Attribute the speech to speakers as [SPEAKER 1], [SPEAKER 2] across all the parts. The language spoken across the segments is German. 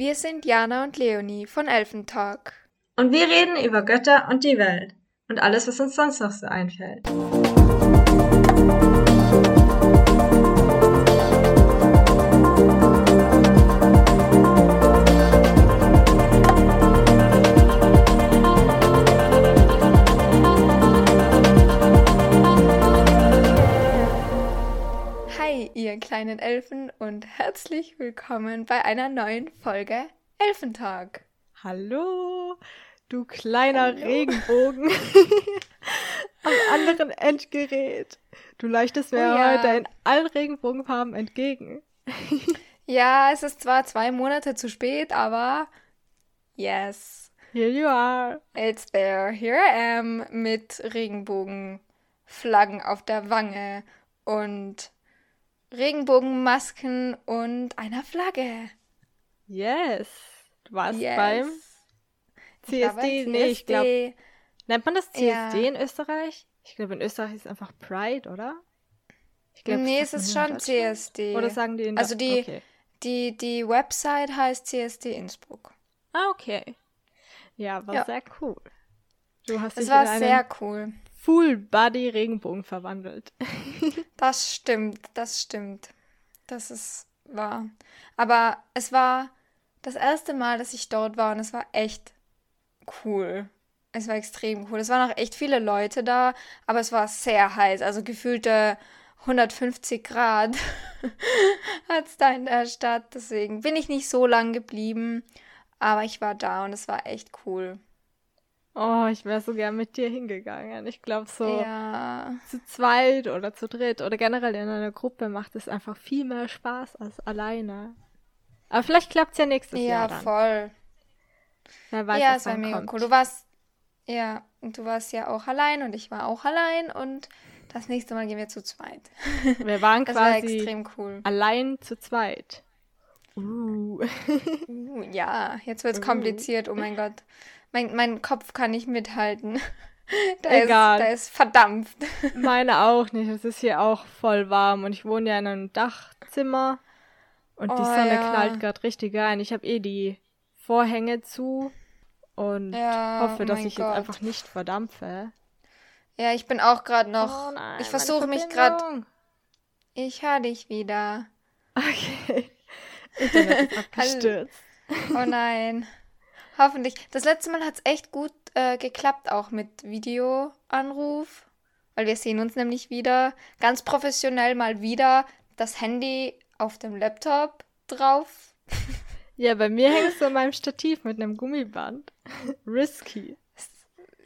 [SPEAKER 1] Wir sind Jana und Leonie von Elfentalk.
[SPEAKER 2] Und wir reden über Götter und die Welt und alles, was uns sonst noch so einfällt.
[SPEAKER 1] Ihr kleinen Elfen und herzlich willkommen bei einer neuen Folge Elfentag.
[SPEAKER 3] Hallo, du kleiner
[SPEAKER 1] Hallo.
[SPEAKER 3] Regenbogen am anderen Endgerät. Du leuchtest mir
[SPEAKER 1] Oh ja.
[SPEAKER 3] heute in allen Regenbogenfarben entgegen.
[SPEAKER 1] Ja, es ist zwar zwei Monate zu spät, aber yes,
[SPEAKER 3] Here you are.
[SPEAKER 1] it's there. Here I am mit Regenbogenflaggen auf der Wange und Regenbogenmasken und einer Flagge.
[SPEAKER 3] Yes. Du warst
[SPEAKER 1] Yes.
[SPEAKER 3] beim
[SPEAKER 1] Ich war beim
[SPEAKER 3] CSD. Nee, ich glaube,
[SPEAKER 1] CSD.
[SPEAKER 3] nennt man das CSD
[SPEAKER 1] Ja.
[SPEAKER 3] in Österreich? Ich glaube, in Österreich ist es einfach Pride, oder? Ich glaub,
[SPEAKER 1] Nee, es ist schon. CSD.
[SPEAKER 3] Oder sagen die in
[SPEAKER 1] Also die-
[SPEAKER 3] Okay.
[SPEAKER 1] Die, die Website heißt CSD Innsbruck.
[SPEAKER 3] Ah, okay. Ja, war
[SPEAKER 1] Ja.
[SPEAKER 3] sehr cool. Du hast
[SPEAKER 1] Es war
[SPEAKER 3] in einen
[SPEAKER 1] sehr cool.
[SPEAKER 3] Full-Body-Regenbogen verwandelt.
[SPEAKER 1] Das stimmt, das stimmt. Das ist wahr. Aber es war das erste Mal, dass ich dort war und es war echt cool. Es war extrem cool. Es waren auch echt viele Leute da, aber es war sehr heiß. Also gefühlte 150 Grad hat es da in der Stadt. Deswegen bin ich nicht so lang geblieben. Aber ich war da und es war echt cool.
[SPEAKER 3] Oh, ich wäre so gern mit dir hingegangen. Ich glaube, so
[SPEAKER 1] Ja.
[SPEAKER 3] zu zweit oder zu dritt oder generell in einer Gruppe macht es einfach viel mehr Spaß als alleine. Aber vielleicht klappt es ja nächstes
[SPEAKER 1] Ja,
[SPEAKER 3] Jahr dann.
[SPEAKER 1] voll.
[SPEAKER 3] Wer weiß,
[SPEAKER 1] ja, es war mega
[SPEAKER 3] kommt.
[SPEAKER 1] cool. Du warst, ja, und du warst ja auch allein und ich war auch allein und das nächste Mal gehen wir zu zweit.
[SPEAKER 3] Wir waren
[SPEAKER 1] Das war
[SPEAKER 3] quasi
[SPEAKER 1] extrem cool.
[SPEAKER 3] allein zu zweit. Uh.
[SPEAKER 1] Uh, ja, jetzt wird's
[SPEAKER 3] Uh.
[SPEAKER 1] kompliziert. Oh mein Gott. Mein, mein Kopf kann nicht mithalten. Der
[SPEAKER 3] Egal.
[SPEAKER 1] ist, der ist verdampft.
[SPEAKER 3] Meine auch nicht. Es ist hier auch voll warm und ich wohne ja in einem Dachzimmer und die
[SPEAKER 1] Oh,
[SPEAKER 3] Sonne
[SPEAKER 1] ja.
[SPEAKER 3] knallt gerade richtig rein. Ich habe eh die Vorhänge zu und
[SPEAKER 1] Ja,
[SPEAKER 3] hoffe, dass ich
[SPEAKER 1] Gott.
[SPEAKER 3] jetzt einfach nicht verdampfe.
[SPEAKER 1] Ja, ich bin auch gerade noch.
[SPEAKER 3] Oh nein,
[SPEAKER 1] ich versuche mich gerade. Ich höre dich wieder.
[SPEAKER 3] Okay. Internet ist abgestürzt.
[SPEAKER 1] Oh nein. Hoffentlich. Das letzte Mal hat es echt gut äh, geklappt, auch mit Videoanruf. Weil wir sehen uns nämlich wieder. Ganz professionell mal wieder das Handy auf dem Laptop drauf.
[SPEAKER 3] Ja, bei mir hängt es in meinem Stativ mit einem Gummiband. Risky.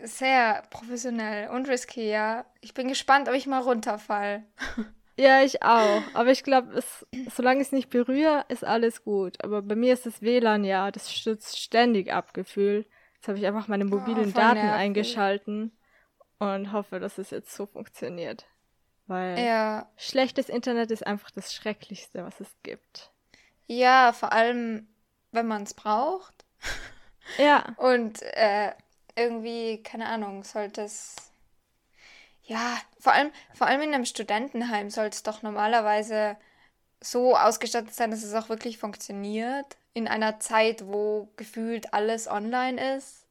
[SPEAKER 1] Sehr professionell und risky, ja. Ich bin gespannt, ob ich mal runterfall.
[SPEAKER 3] Ja, ich auch. Aber ich glaube, solange ich es nicht berühre, ist alles gut. Aber bei mir ist das WLAN ja, das stürzt ständig ab, gefühlt. Jetzt habe ich einfach meine mobilen
[SPEAKER 1] Oh,
[SPEAKER 3] Daten
[SPEAKER 1] nervig.
[SPEAKER 3] eingeschalten und hoffe, dass es jetzt so funktioniert. Weil
[SPEAKER 1] Ja.
[SPEAKER 3] schlechtes Internet ist einfach das Schrecklichste, was es gibt.
[SPEAKER 1] Ja, vor allem, wenn man es braucht.
[SPEAKER 3] Ja,
[SPEAKER 1] Und äh, irgendwie, keine Ahnung, sollte es. Ja, vor allem, vor allem in einem Studentenheim soll es doch normalerweise so ausgestattet sein, dass es auch wirklich funktioniert. In einer Zeit, wo gefühlt alles online ist.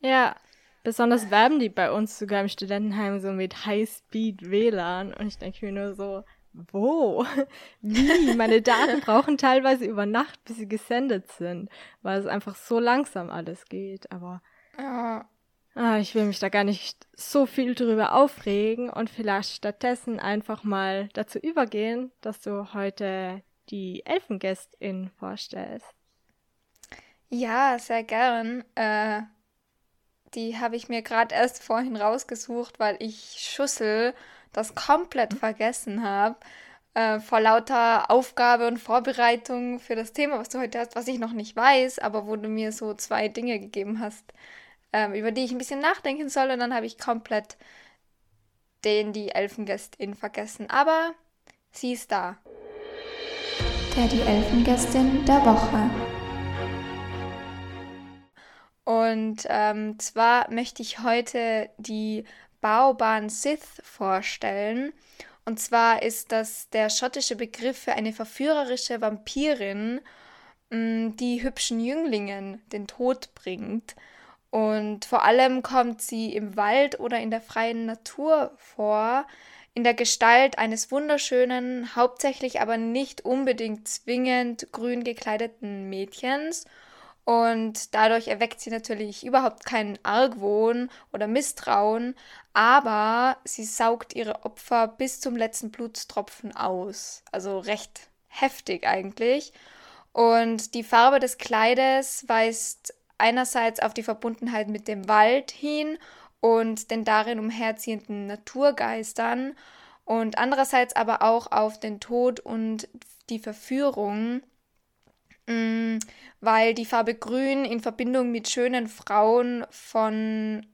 [SPEAKER 3] ja. Besonders werben die bei uns sogar im Studentenheim so mit High-Speed WLAN. Und ich denke mir nur so, wo? Wie? Meine Daten brauchen teilweise über Nacht, bis sie gesendet sind, weil es einfach so langsam alles geht. Aber
[SPEAKER 1] Ja,
[SPEAKER 3] ah, ich will mich da gar nicht so viel drüber aufregen und vielleicht stattdessen einfach mal dazu übergehen, dass du heute die Elfengästin vorstellst.
[SPEAKER 1] ja sehr gern. Äh, die habe ich mir gerade erst vorhin rausgesucht, weil ich Schussel das komplett vergessen habe. Äh, vor lauter Aufgabe und Vorbereitung für das Thema, was du heute hast, was ich noch nicht weiß, aber wo du mir so zwei Dinge gegeben hast, ähm, über die ich ein bisschen nachdenken soll. Und dann habe ich komplett den, die Elfengästin vergessen. Aber sie ist da.
[SPEAKER 4] Der die Elfengästin der Woche.
[SPEAKER 1] Und ähm, zwar möchte ich heute die Baoban Sith vorstellen. Und zwar ist das der schottische Begriff für eine verführerische Vampirin. mh, die hübschen Jünglingen den Tod bringt. Und vor allem kommt sie im Wald oder in der freien Natur vor, in der Gestalt eines wunderschönen, hauptsächlich aber nicht unbedingt zwingend grün gekleideten Mädchens. Und dadurch erweckt sie natürlich überhaupt keinen Argwohn oder Misstrauen, aber sie saugt ihre Opfer bis zum letzten Blutstropfen aus. Also recht heftig eigentlich. Und die Farbe des Kleides weist einerseits auf die Verbundenheit mit dem Wald hin und den darin umherziehenden Naturgeistern und andererseits aber auch auf den Tod und die Verführung, mm, weil die Farbe Grün in Verbindung mit schönen Frauen von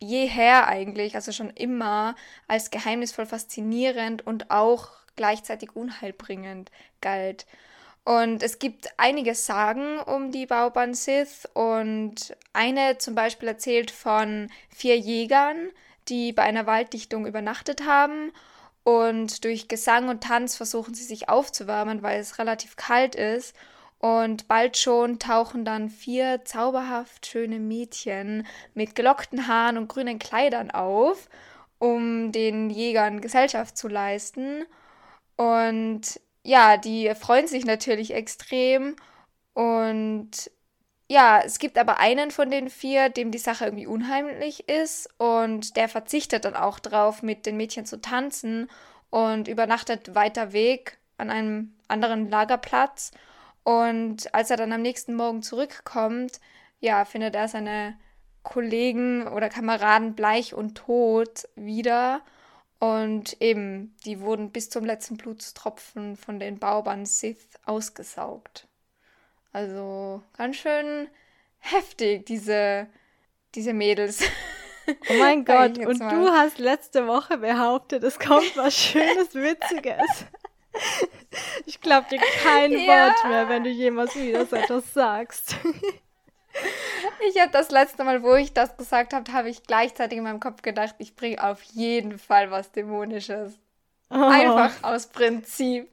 [SPEAKER 1] jeher eigentlich, also schon immer, als geheimnisvoll faszinierend und auch gleichzeitig unheilbringend galt. Und es gibt einige Sagen um die Bauban Sith und eine zum Beispiel erzählt von vier Jägern, die bei einer Walddichtung übernachtet haben und durch Gesang und Tanz versuchen sie sich aufzuwärmen, weil es relativ kalt ist. Und bald schon tauchen dann vier zauberhaft schöne Mädchen mit gelockten Haaren und grünen Kleidern auf, um den Jägern Gesellschaft zu leisten. Und ja, die freuen sich natürlich extrem. Und ja, es gibt aber einen von den vier, dem die Sache irgendwie unheimlich ist. Und der verzichtet dann auch drauf, mit den Mädchen zu tanzen und übernachtet weiter Weg an einem anderen Lagerplatz. Und als er dann am nächsten Morgen zurückkommt, ja, findet er seine Kollegen oder Kameraden bleich und tot wieder. Und eben, die wurden bis zum letzten Blutstropfen von den Baubern Sith ausgesaugt. Also ganz schön heftig, diese, diese Mädels.
[SPEAKER 3] Oh mein Gott, und mal. du hast letzte Woche behauptet, es kommt was Schönes, Witziges. Ich glaube dir kein ja. Wort mehr, wenn du jemals wieder so etwas sagst.
[SPEAKER 1] Ich habe das letzte Mal, wo ich das gesagt habe, habe ich gleichzeitig in meinem Kopf gedacht, ich bringe auf jeden Fall was Dämonisches. Oh. Einfach aus Prinzip.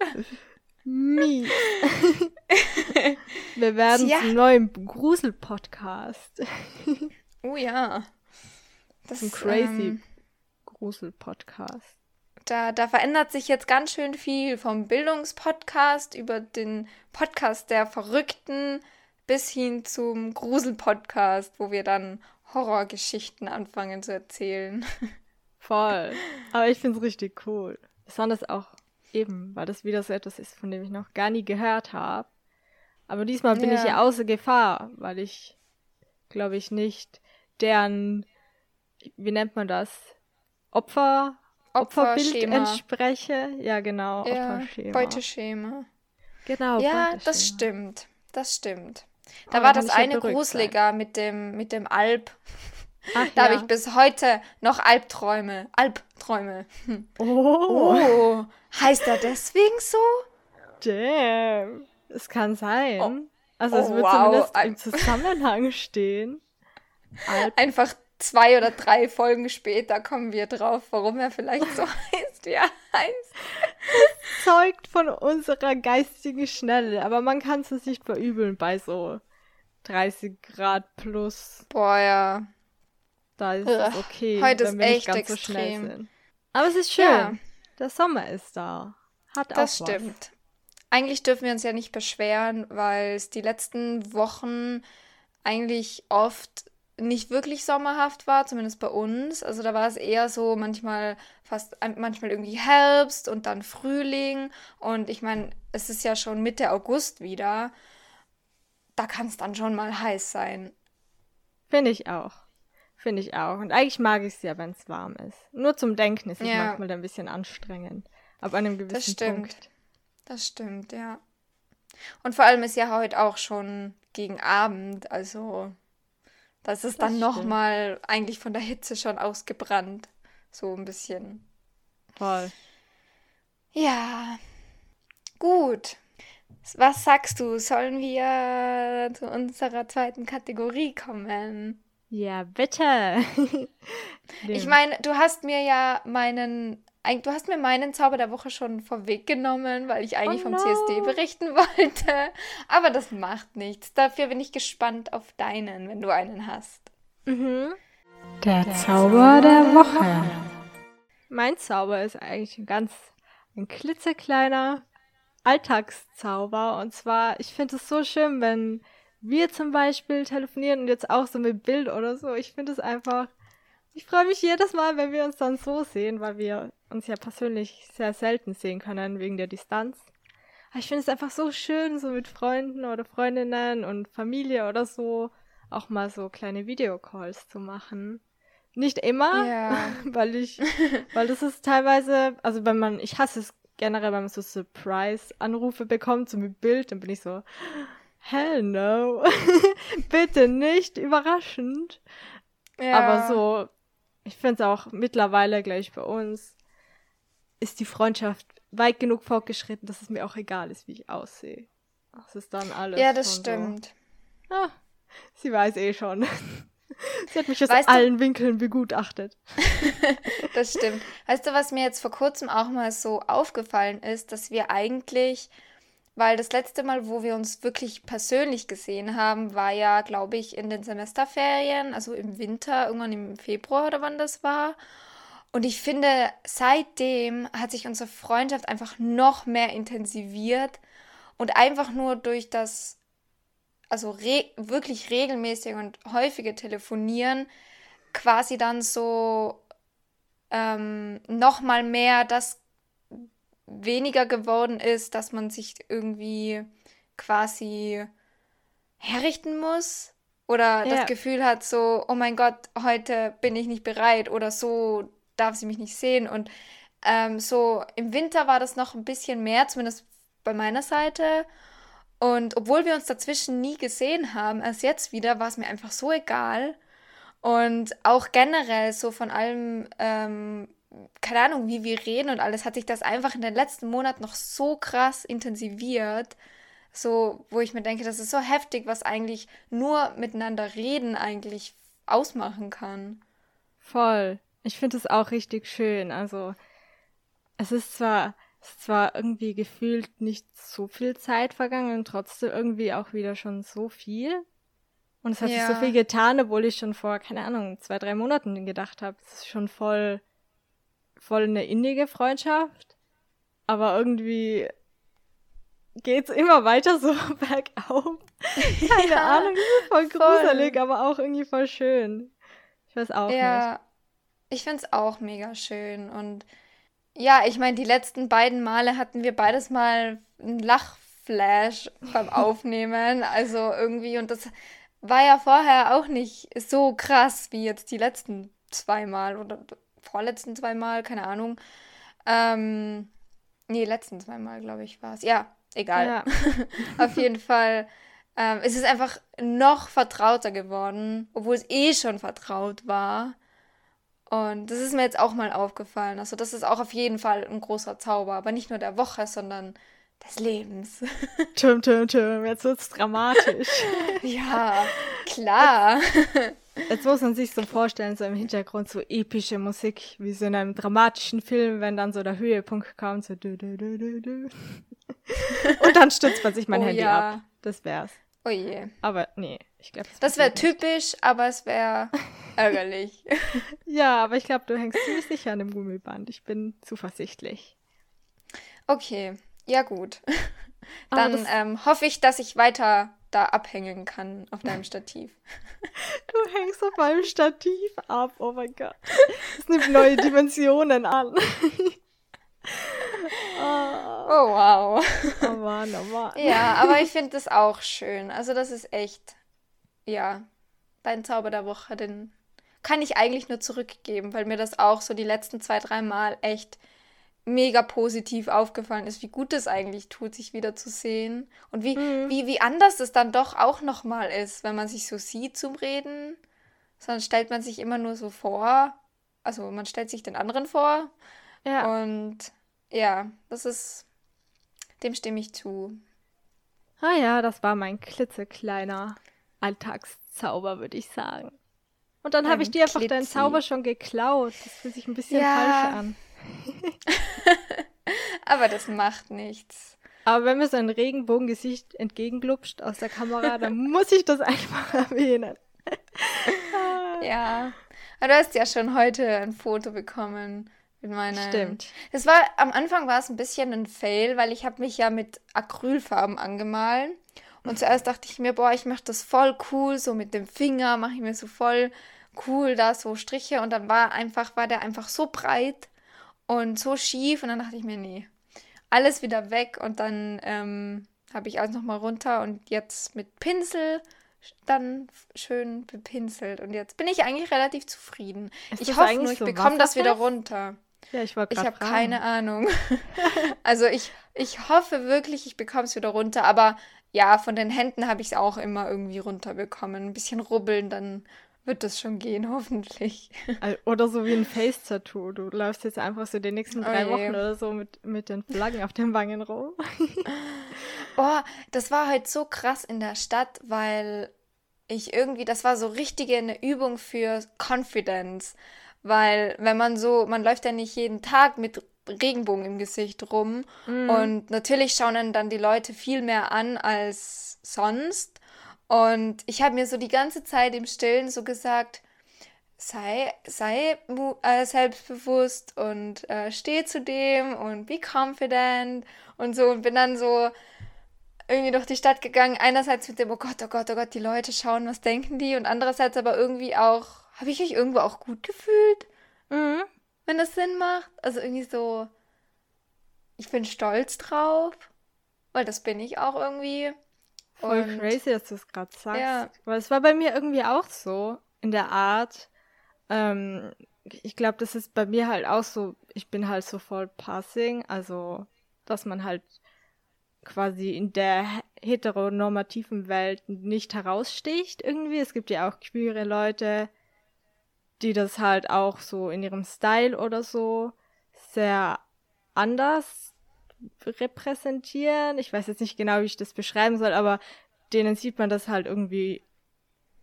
[SPEAKER 3] Mies. Wir werden ja. zum neuen Grusel-Podcast.
[SPEAKER 1] Oh ja.
[SPEAKER 3] Das ist ein crazy ähm, Grusel-Podcast.
[SPEAKER 1] Da, da verändert sich jetzt ganz schön viel vom Bildungspodcast über den Podcast der Verrückten bis hin zum Grusel-Podcast, wo wir dann Horrorgeschichten anfangen zu erzählen.
[SPEAKER 3] Voll. Aber ich finde es richtig cool. Besonders auch eben, weil das wieder so etwas ist, von dem ich noch gar nie gehört habe. Aber diesmal bin ja. ich ja außer Gefahr, weil ich, glaube ich, nicht deren, wie nennt man das? Opfer, Opferbild entspreche. Ja, genau.
[SPEAKER 1] Ja, Opferschema. Beuteschema.
[SPEAKER 3] Genau.
[SPEAKER 1] Ja, das stimmt. Das stimmt. Da oh, war das eine gruseliger mit dem, mit dem Alp. Ach, da ja. habe ich bis heute noch Albträume. Albträume.
[SPEAKER 3] Oh. oh.
[SPEAKER 1] Heißt er deswegen so?
[SPEAKER 3] Damn. Es kann sein. Oh. Also es oh, wird wow. zumindest im Zusammenhang stehen.
[SPEAKER 1] Alp. Einfach zwei oder drei Folgen später kommen wir drauf, warum er vielleicht so heißt, wie er heißt.
[SPEAKER 3] Das zeugt von unserer geistigen Schnelle, aber man kann es nicht verübeln bei so 30 Grad plus.
[SPEAKER 1] Boah, ja.
[SPEAKER 3] Da ist es okay.
[SPEAKER 1] Heute ist echt extrem.
[SPEAKER 3] So aber es ist schön. Ja. Der Sommer ist da. Hat
[SPEAKER 1] das
[SPEAKER 3] auch
[SPEAKER 1] stimmt. Was. Eigentlich dürfen wir uns ja nicht beschweren, weil es die letzten Wochen eigentlich oft nicht wirklich sommerhaft war, zumindest bei uns. Also da war es eher so manchmal fast manchmal irgendwie Herbst und dann Frühling und ich meine, es ist ja schon Mitte August wieder. Da kann es dann schon mal heiß sein.
[SPEAKER 3] Finde ich auch. Finde ich auch. Und eigentlich mag ich es ja, wenn es warm ist. Nur zum Denken ist es ja. manchmal ein bisschen anstrengend. Ab einem gewissen das stimmt. Punkt.
[SPEAKER 1] Das stimmt, ja. Und vor allem ist ja heute auch schon gegen Abend, also das ist dann nochmal eigentlich von der Hitze schon ausgebrannt. So ein bisschen.
[SPEAKER 3] Voll.
[SPEAKER 1] Ja. Gut. Was sagst du? Sollen wir zu unserer zweiten Kategorie kommen?
[SPEAKER 3] Ja, bitte.
[SPEAKER 1] ich meine, du hast mir ja meinen du hast mir meinen Zauber der Woche schon vorweggenommen, weil ich eigentlich
[SPEAKER 3] Oh
[SPEAKER 1] vom
[SPEAKER 3] no.
[SPEAKER 1] CSD berichten wollte. Aber das macht nichts. Dafür bin ich gespannt auf deinen, wenn du einen hast.
[SPEAKER 3] Mhm.
[SPEAKER 5] Der Zauber der Woche.
[SPEAKER 3] Mein Zauber ist eigentlich ein ganz ein klitzekleiner Alltagszauber. Und zwar, ich finde es so schön, wenn wir zum Beispiel telefonieren und jetzt auch so mit Bild oder so. Ich finde es einfach, ich freue mich jedes Mal, wenn wir uns dann so sehen, weil wir uns ja persönlich sehr selten sehen können wegen der Distanz. Aber ich finde es einfach so schön, so mit Freunden oder Freundinnen und Familie oder so auch mal so kleine Videocalls zu machen. Nicht immer,
[SPEAKER 1] Ja.
[SPEAKER 3] weil ich, weil das ist teilweise, also wenn man, ich hasse es generell, wenn man so Surprise-Anrufe bekommt, so mit Bild, dann bin ich so, hell no, bitte nicht, überraschend.
[SPEAKER 1] Ja.
[SPEAKER 3] Aber so, ich finde es auch mittlerweile gleich bei uns, ist die Freundschaft weit genug fortgeschritten, dass es mir auch egal ist, wie ich aussehe. Das ist dann alles.
[SPEAKER 1] Ja, das stimmt.
[SPEAKER 3] So, ah, sie weiß eh schon. sie hat mich aus
[SPEAKER 1] Weißt du-
[SPEAKER 3] allen Winkeln begutachtet.
[SPEAKER 1] Das stimmt. Weißt du, was mir jetzt vor kurzem auch mal so aufgefallen ist, dass wir eigentlich, weil das letzte Mal, wo wir uns wirklich persönlich gesehen haben, war ja, glaube ich, in den Semesterferien, also im Winter, irgendwann im Februar oder wann das war. Und ich finde, seitdem hat sich unsere Freundschaft einfach noch mehr intensiviert und einfach nur durch das, also re wirklich regelmäßige und häufige Telefonieren quasi dann so ähm, noch mal mehr das weniger geworden ist, dass man sich irgendwie quasi herrichten muss oder
[SPEAKER 3] Ja.
[SPEAKER 1] das Gefühl hat so, oh mein Gott, heute bin ich nicht bereit oder so darf sie mich nicht sehen und ähm, so im Winter war das noch ein bisschen mehr, zumindest bei meiner Seite. Und obwohl wir uns dazwischen nie gesehen haben, erst jetzt wieder, war es mir einfach so egal. Und auch generell so von allem, ähm, keine Ahnung, wie wir reden und alles, hat sich das einfach in den letzten Monaten noch so krass intensiviert. So, wo ich mir denke, das ist so heftig, was eigentlich nur miteinander reden eigentlich ausmachen kann.
[SPEAKER 3] Voll. Ich finde es auch richtig schön. Also, es ist zwar, es ist zwar irgendwie gefühlt nicht so viel Zeit vergangen und trotzdem irgendwie auch wieder schon so viel. Und es hat sich so
[SPEAKER 1] Ja.
[SPEAKER 3] viel getan, obwohl ich schon vor, keine Ahnung, zwei, drei Monaten gedacht habe. Es ist schon voll, voll eine innige Freundschaft. Aber irgendwie geht's immer weiter so bergauf. Keine
[SPEAKER 1] Ja,
[SPEAKER 3] Ahnung, voll
[SPEAKER 1] voll.
[SPEAKER 3] gruselig, aber auch irgendwie voll schön. Ich weiß auch nicht.
[SPEAKER 1] Ich finde es auch mega schön. Und ja, ich meine, die letzten beiden Male hatten wir beides mal einen Lachflash beim Aufnehmen. Also irgendwie, und das war ja vorher auch nicht so krass wie jetzt die letzten zwei Mal oder vorletzten zwei Mal, keine Ahnung. Ähm, nee, letzten zwei Mal, glaube ich, war es. Ja, egal.
[SPEAKER 3] Ja.
[SPEAKER 1] Auf jeden Fall. Ähm, es ist einfach noch vertrauter geworden, obwohl es eh schon vertraut war. Und das ist mir jetzt auch mal aufgefallen. Also das ist auch auf jeden Fall ein großer Zauber, aber nicht nur der Woche, sondern des Lebens.
[SPEAKER 3] Tim, Tim, Tim, jetzt wird's dramatisch.
[SPEAKER 1] ja, klar.
[SPEAKER 3] Jetzt muss man sich so vorstellen, so im Hintergrund so epische Musik, wie so in einem dramatischen Film, wenn dann so der Höhepunkt kommt, so du, du, du, du, du. Und dann stützt man sich mein
[SPEAKER 1] Oh
[SPEAKER 3] Handy
[SPEAKER 1] ja.
[SPEAKER 3] ab. Das wär's.
[SPEAKER 1] Oh je.
[SPEAKER 3] Aber nee, ich glaube,
[SPEAKER 1] Das wäre typisch, aber es wäre ärgerlich.
[SPEAKER 3] Ja, aber ich glaube, du hängst ziemlich sicher an dem Gummiband. Ich bin zuversichtlich.
[SPEAKER 1] Okay, ja gut.
[SPEAKER 3] Aber
[SPEAKER 1] Dann ähm, hoffe ich, dass ich weiter da abhängen kann auf deinem Stativ.
[SPEAKER 3] Du hängst auf meinem Stativ ab. Oh mein Gott. Das nimmt neue Dimensionen an. oh,
[SPEAKER 1] Oh wow.
[SPEAKER 3] oh Mann, oh Mann.
[SPEAKER 1] Ja, aber ich finde das auch schön. Also das ist echt, ja, dein Zauber der Woche, den kann ich eigentlich nur zurückgeben, weil mir das auch so die letzten zwei, drei Mal echt mega positiv aufgefallen ist, wie gut es eigentlich tut, sich wieder zu sehen und wie,
[SPEAKER 3] Mhm.
[SPEAKER 1] wie, wie anders es dann doch auch nochmal ist, wenn man sich so sieht zum Reden. Sonst stellt man sich immer nur so vor, also man stellt sich den anderen vor
[SPEAKER 3] Ja.
[SPEAKER 1] und ja, das ist, dem stimme ich zu.
[SPEAKER 3] Ah ja, das war mein klitzekleiner Alltagszauber, würde ich sagen. Und dann habe ich dir einfach deinen
[SPEAKER 1] Klitzi.
[SPEAKER 3] Zauber schon geklaut. Das fühlt sich ein bisschen
[SPEAKER 1] Ja.
[SPEAKER 3] falsch an.
[SPEAKER 1] Aber das macht nichts.
[SPEAKER 3] Aber wenn mir so ein Regenbogengesicht entgegenglupscht aus der Kamera, dann muss ich das einfach erwähnen.
[SPEAKER 1] Ja. Aber du hast ja schon heute ein Foto bekommen mit meiner.
[SPEAKER 3] Stimmt.
[SPEAKER 1] Das war am Anfang war es ein bisschen ein Fail, weil ich habe mich ja mit Acrylfarben angemalt. Und zuerst dachte ich mir, boah, ich mache das voll cool, so mit dem Finger mache ich mir so voll cool da so Striche. Und dann war einfach war der einfach so breit und so schief. Und dann dachte ich mir, nee, alles wieder weg. Und dann ähm, habe ich alles nochmal runter und jetzt mit Pinsel dann schön bepinselt. Und jetzt bin ich eigentlich relativ zufrieden.
[SPEAKER 3] Ist
[SPEAKER 1] ich hoffe nur, ich
[SPEAKER 3] so
[SPEAKER 1] bekomme das wieder runter.
[SPEAKER 3] Ja, ich wollte
[SPEAKER 1] Ich habe keine Ahnung. also ich, ich hoffe wirklich, ich bekomme es wieder runter, aber ja, von den Händen habe ich es auch immer irgendwie runterbekommen. Ein bisschen rubbeln, dann wird das schon gehen, hoffentlich.
[SPEAKER 3] Oder so wie ein Face-Tattoo. Du läufst jetzt einfach so die nächsten
[SPEAKER 1] Oh
[SPEAKER 3] drei
[SPEAKER 1] je.
[SPEAKER 3] Wochen oder so mit, mit den Flaggen auf den Wangen rum.
[SPEAKER 1] Oh, das war halt so krass in der Stadt, weil ich irgendwie, das war so richtige eine Übung für Confidence. Weil wenn man so, man läuft ja nicht jeden Tag mit Regenbogen im Gesicht rum. Und natürlich schauen einen dann die Leute viel mehr an als sonst. Und ich habe mir so die ganze Zeit im Stillen so gesagt, sei, sei äh, selbstbewusst und äh, steh zu dem und be confident und so und bin dann so irgendwie durch die Stadt gegangen. Einerseits mit dem, oh Gott, oh Gott, oh Gott, die Leute schauen, was denken die? Und andererseits aber irgendwie auch, habe ich mich irgendwo auch gut gefühlt,
[SPEAKER 3] Mhm.
[SPEAKER 1] Wenn das Sinn macht. Also irgendwie so, ich bin stolz drauf, weil das bin ich auch irgendwie.
[SPEAKER 3] Voll
[SPEAKER 1] Und-
[SPEAKER 3] crazy, dass du es gerade sagst.
[SPEAKER 1] Ja.
[SPEAKER 3] Weil es war bei mir irgendwie auch so in der Art. Ähm, ich glaube, das ist bei mir halt auch so, ich bin halt so voll passing, also dass man halt quasi in der he- heteronormativen Welt nicht heraussticht irgendwie. Es gibt ja auch queere Leute, die das halt auch so in ihrem Style oder so sehr anders repräsentieren. Ich weiß jetzt nicht genau, wie ich das beschreiben soll, aber denen sieht man das halt irgendwie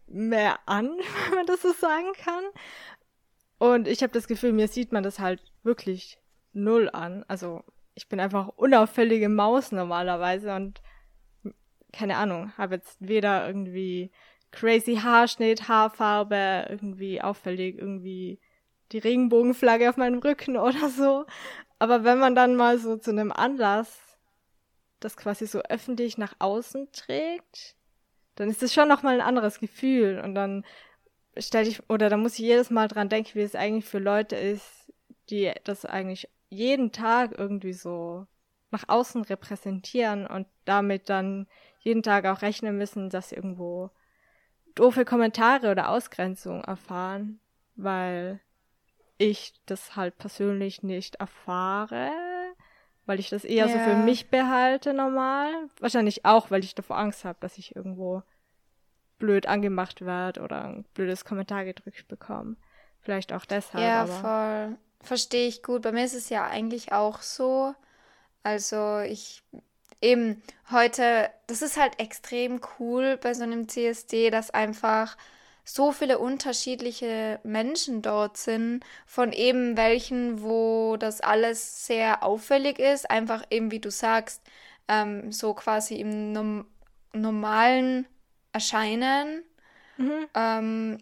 [SPEAKER 3] mehr an, wenn man das so sagen kann. Und ich habe das Gefühl, mir sieht man das halt wirklich null an. Also ich bin einfach unauffällige Maus normalerweise und keine Ahnung, habe jetzt weder irgendwie crazy Haarschnitt, Haarfarbe, irgendwie auffällig, irgendwie die Regenbogenflagge auf meinem Rücken oder so. Aber wenn man dann mal so zu einem Anlass das quasi so öffentlich nach außen trägt, dann ist es schon nochmal ein anderes Gefühl. Und dann stelle ich, oder dann muss ich jedes Mal dran denken, wie es eigentlich für Leute ist, die das eigentlich jeden Tag irgendwie so nach außen repräsentieren und damit dann jeden Tag auch rechnen müssen, dass irgendwo doofe Kommentare oder Ausgrenzung erfahren, weil ich das halt persönlich nicht erfahre, weil ich das eher so für
[SPEAKER 1] Ja.
[SPEAKER 3] mich behalte normal. Wahrscheinlich auch, weil ich davor Angst habe, dass ich irgendwo blöd angemacht werde oder ein blödes Kommentar gedrückt bekomme. Vielleicht auch deshalb,
[SPEAKER 1] Ja,
[SPEAKER 3] aber
[SPEAKER 1] voll. Verstehe ich gut. Bei mir ist es ja eigentlich auch so. Also ich eben heute, das ist halt extrem cool bei so einem CSD, dass einfach so viele unterschiedliche Menschen dort sind, von eben welchen, wo das alles sehr auffällig ist, einfach eben wie du sagst, ähm, so quasi im nom normalen Erscheinen. Ähm,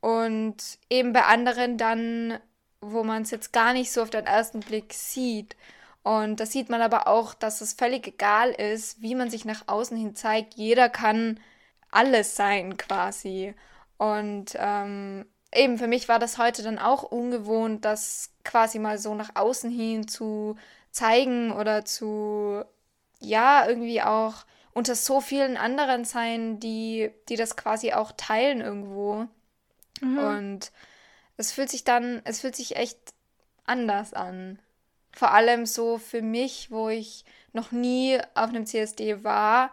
[SPEAKER 1] und eben bei anderen dann, wo man es jetzt gar nicht so auf den ersten Blick sieht. Und da sieht man aber auch, dass es völlig egal ist, wie man sich nach außen hin zeigt. Jeder kann alles sein quasi. Und ähm, eben für mich war das heute dann auch ungewohnt, das quasi mal so nach außen hin zu zeigen oder zu, ja, irgendwie auch unter so vielen anderen sein, die, die das quasi auch teilen irgendwo. Und es fühlt sich dann, es fühlt sich echt anders an. Vor allem so für mich, wo ich noch nie auf einem CSD war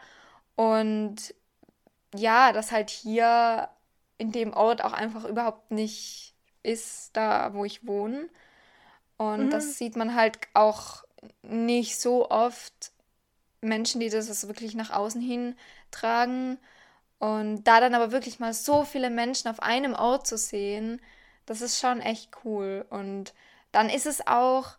[SPEAKER 1] und ja, das halt hier in dem Ort auch einfach überhaupt nicht ist, da wo ich wohne. Und das sieht man halt auch nicht so oft Menschen, die das also wirklich nach außen hin tragen. Und da dann aber wirklich mal so viele Menschen auf einem Ort zu sehen, das ist schon echt cool. Und dann ist es auch,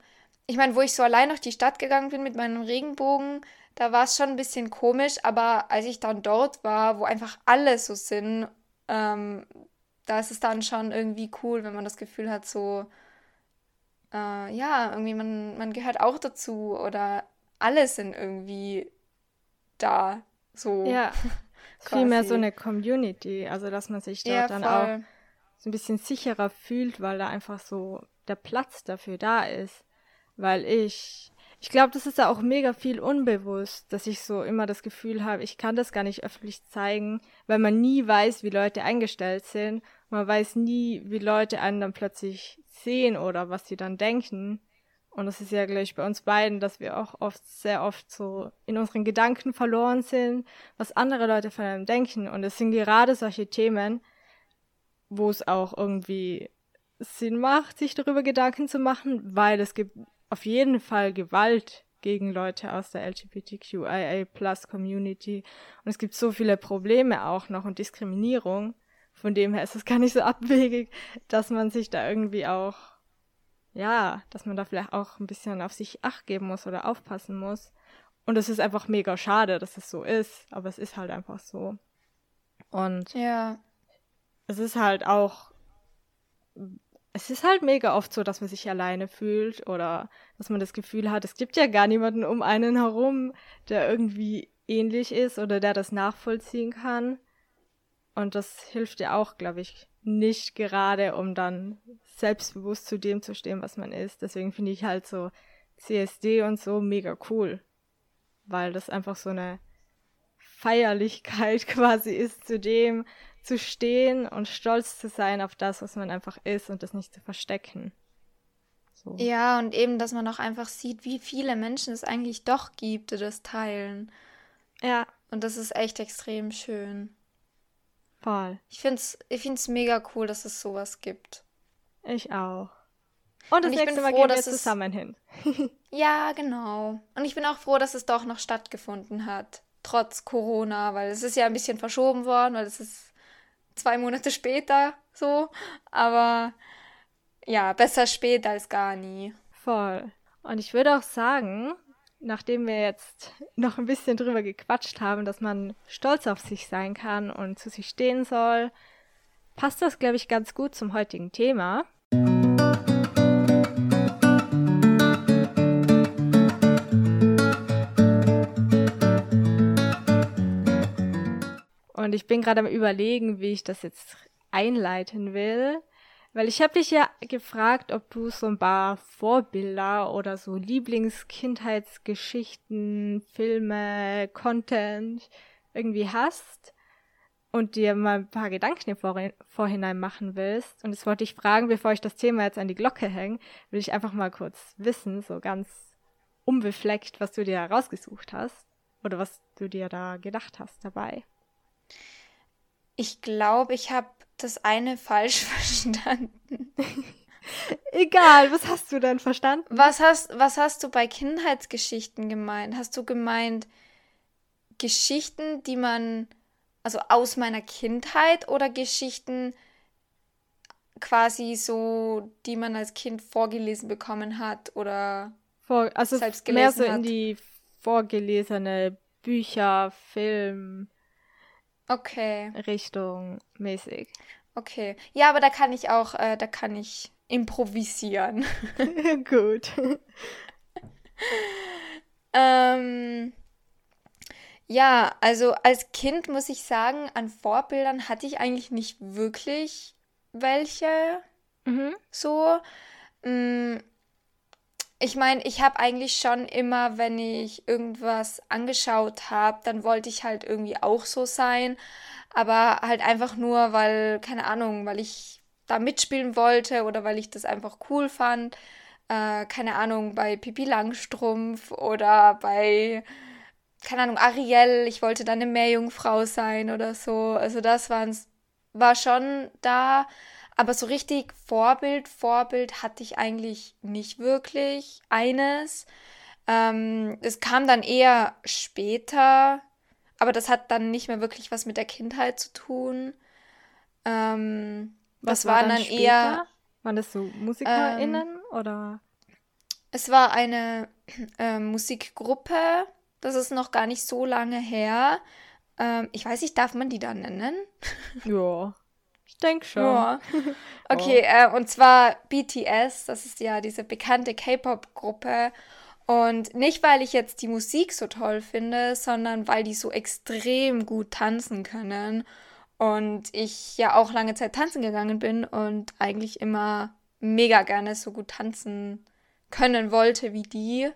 [SPEAKER 1] ich meine, wo ich so allein durch die Stadt gegangen bin mit meinem Regenbogen, da war es schon ein bisschen komisch, aber als ich dann dort war, wo einfach alle so sind, ähm, da ist es dann schon irgendwie cool, wenn man das Gefühl hat, so, äh, ja, irgendwie man, man gehört auch dazu oder alle sind irgendwie da, so.
[SPEAKER 3] Ja, vielmehr so eine Community, also dass man sich dort
[SPEAKER 1] Ja,
[SPEAKER 3] dann auch so ein bisschen sicherer fühlt, weil da einfach so der Platz dafür da ist. Weil ich, ich glaube, das ist ja auch mega viel unbewusst, dass ich so immer das Gefühl habe, ich kann das gar nicht öffentlich zeigen, weil man nie weiß, wie Leute eingestellt sind. Man weiß nie, wie Leute einen dann plötzlich sehen oder was sie dann denken. Und das ist ja gleich bei uns beiden, dass wir auch oft, sehr oft so in unseren Gedanken verloren sind, was andere Leute von einem denken. Und es sind gerade solche Themen, wo es auch irgendwie Sinn macht, sich darüber Gedanken zu machen, weil es gibt auf jeden Fall Gewalt gegen Leute aus der LGBTQIA Plus Community. Und es gibt so viele Probleme auch noch und Diskriminierung. Von dem her ist es gar nicht so abwegig, dass man sich da irgendwie auch, ja, dass man da vielleicht auch ein bisschen auf sich acht geben muss oder aufpassen muss. Und es ist einfach mega schade, dass es so ist, aber es ist halt einfach so. Und
[SPEAKER 1] Ja.
[SPEAKER 3] es ist halt auch, es ist halt mega oft so, dass man sich alleine fühlt oder dass man das Gefühl hat, es gibt ja gar niemanden um einen herum, der irgendwie ähnlich ist oder der das nachvollziehen kann. Und das hilft ja auch, glaube ich, nicht gerade, um dann selbstbewusst zu dem zu stehen, was man ist. Deswegen finde ich halt so CSD und so mega cool, weil das einfach so eine Feierlichkeit quasi ist, zu dem zu stehen und stolz zu sein auf das, was man einfach ist und das nicht zu verstecken. So.
[SPEAKER 1] Ja, und eben, dass man auch einfach sieht, wie viele Menschen es eigentlich doch gibt, die das teilen.
[SPEAKER 3] Ja,
[SPEAKER 1] Und das ist echt extrem schön.
[SPEAKER 3] voll.
[SPEAKER 1] Ich finde es ich find's mega cool, dass es sowas gibt.
[SPEAKER 3] Ich auch. Und das
[SPEAKER 1] Und ich bin
[SPEAKER 3] nächste Mal
[SPEAKER 1] froh,
[SPEAKER 3] gehen wir
[SPEAKER 1] dass es-
[SPEAKER 3] zusammen hin.
[SPEAKER 1] Ja, genau. Und ich bin auch froh, dass es doch noch stattgefunden hat. Trotz Corona, weil es ist ja ein bisschen verschoben worden, weil es ist zwei Monate später so. Aber ja, besser spät als gar nie.
[SPEAKER 3] Voll. Und ich würde auch sagen, nachdem wir jetzt noch ein bisschen drüber gequatscht haben, dass man stolz auf sich sein kann und zu sich stehen soll, passt das, glaube ich, ganz gut zum heutigen Thema. Und ich bin gerade am Überlegen, wie ich das jetzt einleiten will. Weil ich habe dich ja gefragt, ob du so ein paar Vorbilder oder so Lieblingskindheitsgeschichten, Filme, Content irgendwie hast und dir mal ein paar Gedanken im Vorhin- Vorhinein machen willst. Und das wollte ich fragen, bevor ich das Thema jetzt an die Glocke hänge, will ich einfach mal kurz wissen, so ganz unbefleckt, was du dir da rausgesucht hast oder was du dir da gedacht hast dabei.
[SPEAKER 1] Ich glaube, ich habe das eine falsch verstanden.
[SPEAKER 3] Egal, was hast du denn verstanden?
[SPEAKER 1] Was hast, was hast du bei Kindheitsgeschichten gemeint? Hast du gemeint Geschichten, die man, also aus meiner Kindheit oder Geschichten quasi so, die man als Kind vorgelesen bekommen hat oder
[SPEAKER 3] Vor, also
[SPEAKER 1] selbst
[SPEAKER 3] mehr so
[SPEAKER 1] gelesen
[SPEAKER 3] in die vorgelesene Bücher, Film,
[SPEAKER 1] okay,
[SPEAKER 3] Richtung mäßig.
[SPEAKER 1] okay. Ja, aber da kann ich auch, äh, da kann ich improvisieren.
[SPEAKER 3] Gut.
[SPEAKER 1] Ähm, ja, also als Kind muss ich sagen, an Vorbildern hatte ich eigentlich nicht wirklich welche
[SPEAKER 3] Mhm.
[SPEAKER 1] so. Mm, Ich meine, ich habe eigentlich schon immer, wenn ich irgendwas angeschaut habe, dann wollte ich halt irgendwie auch so sein. Aber halt einfach nur, weil, keine Ahnung, weil ich da mitspielen wollte oder weil ich das einfach cool fand. Äh, keine Ahnung, bei Pipi Langstrumpf oder bei, keine Ahnung, Ariel. Ich wollte dann eine Meerjungfrau sein oder so. Also das waren's, war schon da. Aber so richtig Vorbild, Vorbild hatte ich eigentlich nicht wirklich eines. Ähm, es kam dann eher später, aber das hat dann nicht mehr wirklich was mit der Kindheit zu tun. Ähm,
[SPEAKER 3] Was
[SPEAKER 1] das
[SPEAKER 3] war
[SPEAKER 1] waren
[SPEAKER 3] dann
[SPEAKER 1] dann
[SPEAKER 3] später?
[SPEAKER 1] eher,
[SPEAKER 3] Waren das so MusikerInnen oder?
[SPEAKER 1] Es war eine äh, Musikgruppe, das ist noch gar nicht so lange her. Ähm, ich weiß nicht, darf man die da nennen?
[SPEAKER 3] Ja, ich denke schon.
[SPEAKER 1] Ja. Okay, äh, und zwar BTS, das ist ja diese bekannte K-Pop-Gruppe. Und nicht, weil ich jetzt die Musik so toll finde, sondern weil die so extrem gut tanzen können. Und ich ja auch lange Zeit tanzen gegangen bin und eigentlich immer mega gerne so gut tanzen können wollte wie die.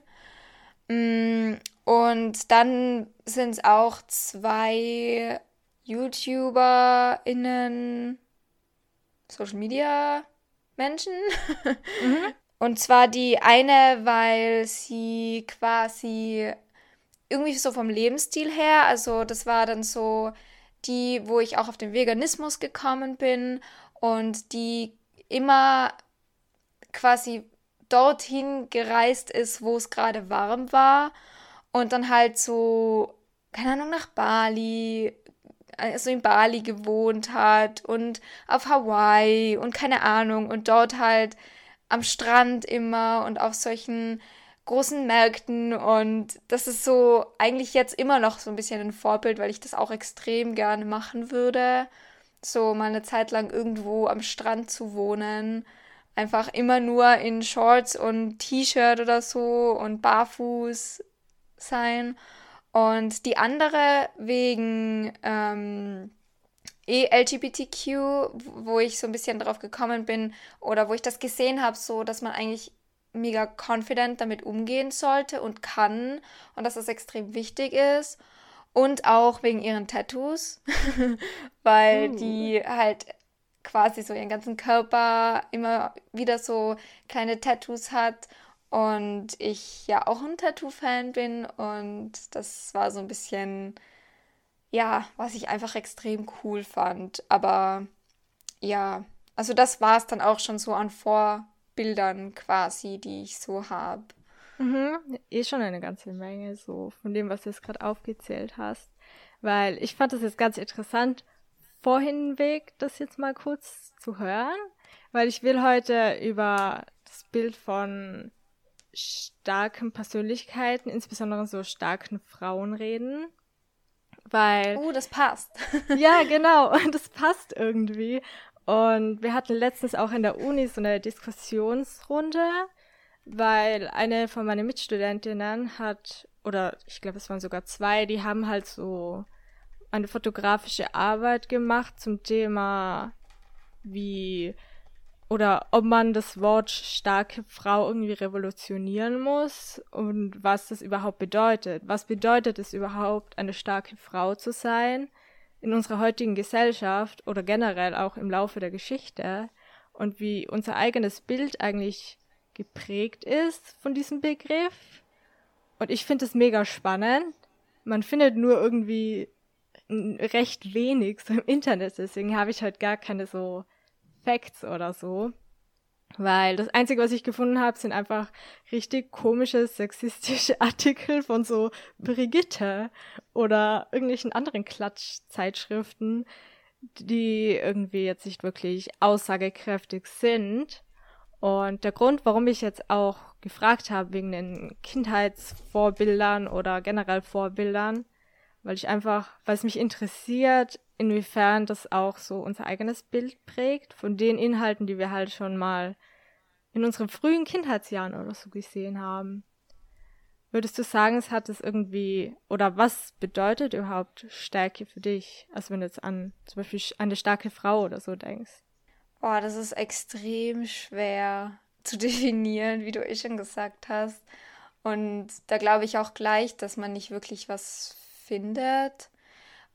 [SPEAKER 1] Mm, und dann sind es auch zwei YouTuberInnen, Social Media Menschen. Und zwar die eine, weil sie quasi irgendwie so vom Lebensstil her, also das war dann so die, wo ich auch auf den Veganismus gekommen bin und die immer quasi dorthin gereist ist, wo es gerade warm war und dann halt so, keine Ahnung, nach Bali, also in Bali gewohnt hat und auf Hawaii und keine Ahnung und dort halt am Strand immer und auf solchen großen Märkten. Und das ist so eigentlich jetzt immer noch so ein bisschen ein Vorbild, weil ich das auch extrem gerne machen würde, so mal eine Zeit lang irgendwo am Strand zu wohnen, einfach immer nur in Shorts und T-Shirt oder so und barfuß sein und die andere wegen ähm, E-LGBTQ, wo ich so ein bisschen drauf gekommen bin oder wo ich das gesehen habe, so dass man eigentlich mega confident damit umgehen sollte und kann und dass das extrem wichtig ist. Und auch wegen ihren Tattoos, weil uh. die halt quasi so ihren ganzen Körper immer wieder so kleine Tattoos hat und ich ja auch ein Tattoo-Fan bin und das war so ein bisschen, ja, was ich einfach extrem cool fand. Aber ja, also das war es dann auch schon so an Vorbildern quasi, die ich so habe.
[SPEAKER 3] Mhm, eh schon eine ganze Menge so von dem, was du jetzt gerade aufgezählt hast. Weil ich fand das jetzt ganz interessant, vorhin Weg, das jetzt mal kurz zu hören. Weil ich will heute über das Bild von starken Persönlichkeiten, insbesondere so starken Frauen reden. Weil.
[SPEAKER 1] Oh, das passt.
[SPEAKER 3] ja, genau. Das passt irgendwie. Und wir hatten letztens auch in der Uni so eine Diskussionsrunde, weil eine von meinen Mitstudentinnen hat, oder ich glaube, es waren sogar zwei, die haben halt so eine fotografische Arbeit gemacht zum Thema, wie oder ob man das Wort starke Frau irgendwie revolutionieren muss und was das überhaupt bedeutet. Was bedeutet es überhaupt, eine starke Frau zu sein in unserer heutigen Gesellschaft oder generell auch im Laufe der Geschichte und wie unser eigenes Bild eigentlich geprägt ist von diesem Begriff. Und ich finde es mega spannend. Man findet nur irgendwie recht wenig so im Internet, deswegen habe ich halt gar keine so Facts oder so. Weil das Einzige, was ich gefunden habe, sind einfach richtig komische, sexistische Artikel von so Brigitte oder irgendwelchen anderen Klatschzeitschriften, die irgendwie jetzt nicht wirklich aussagekräftig sind. Und der Grund, warum ich jetzt auch gefragt habe wegen den Kindheitsvorbildern oder generell Vorbildern, weil ich einfach, weil es mich interessiert, inwiefern das auch so unser eigenes Bild prägt von den Inhalten, die wir halt schon mal in unseren frühen Kindheitsjahren oder so gesehen haben. Würdest du sagen, es hat es irgendwie, oder was bedeutet überhaupt Stärke für dich? Also wenn du jetzt an zum Beispiel eine starke Frau oder so denkst.
[SPEAKER 1] Boah, das ist extrem schwer zu definieren, wie du eh schon gesagt hast. Und da glaube ich auch gleich, dass man nicht wirklich was findet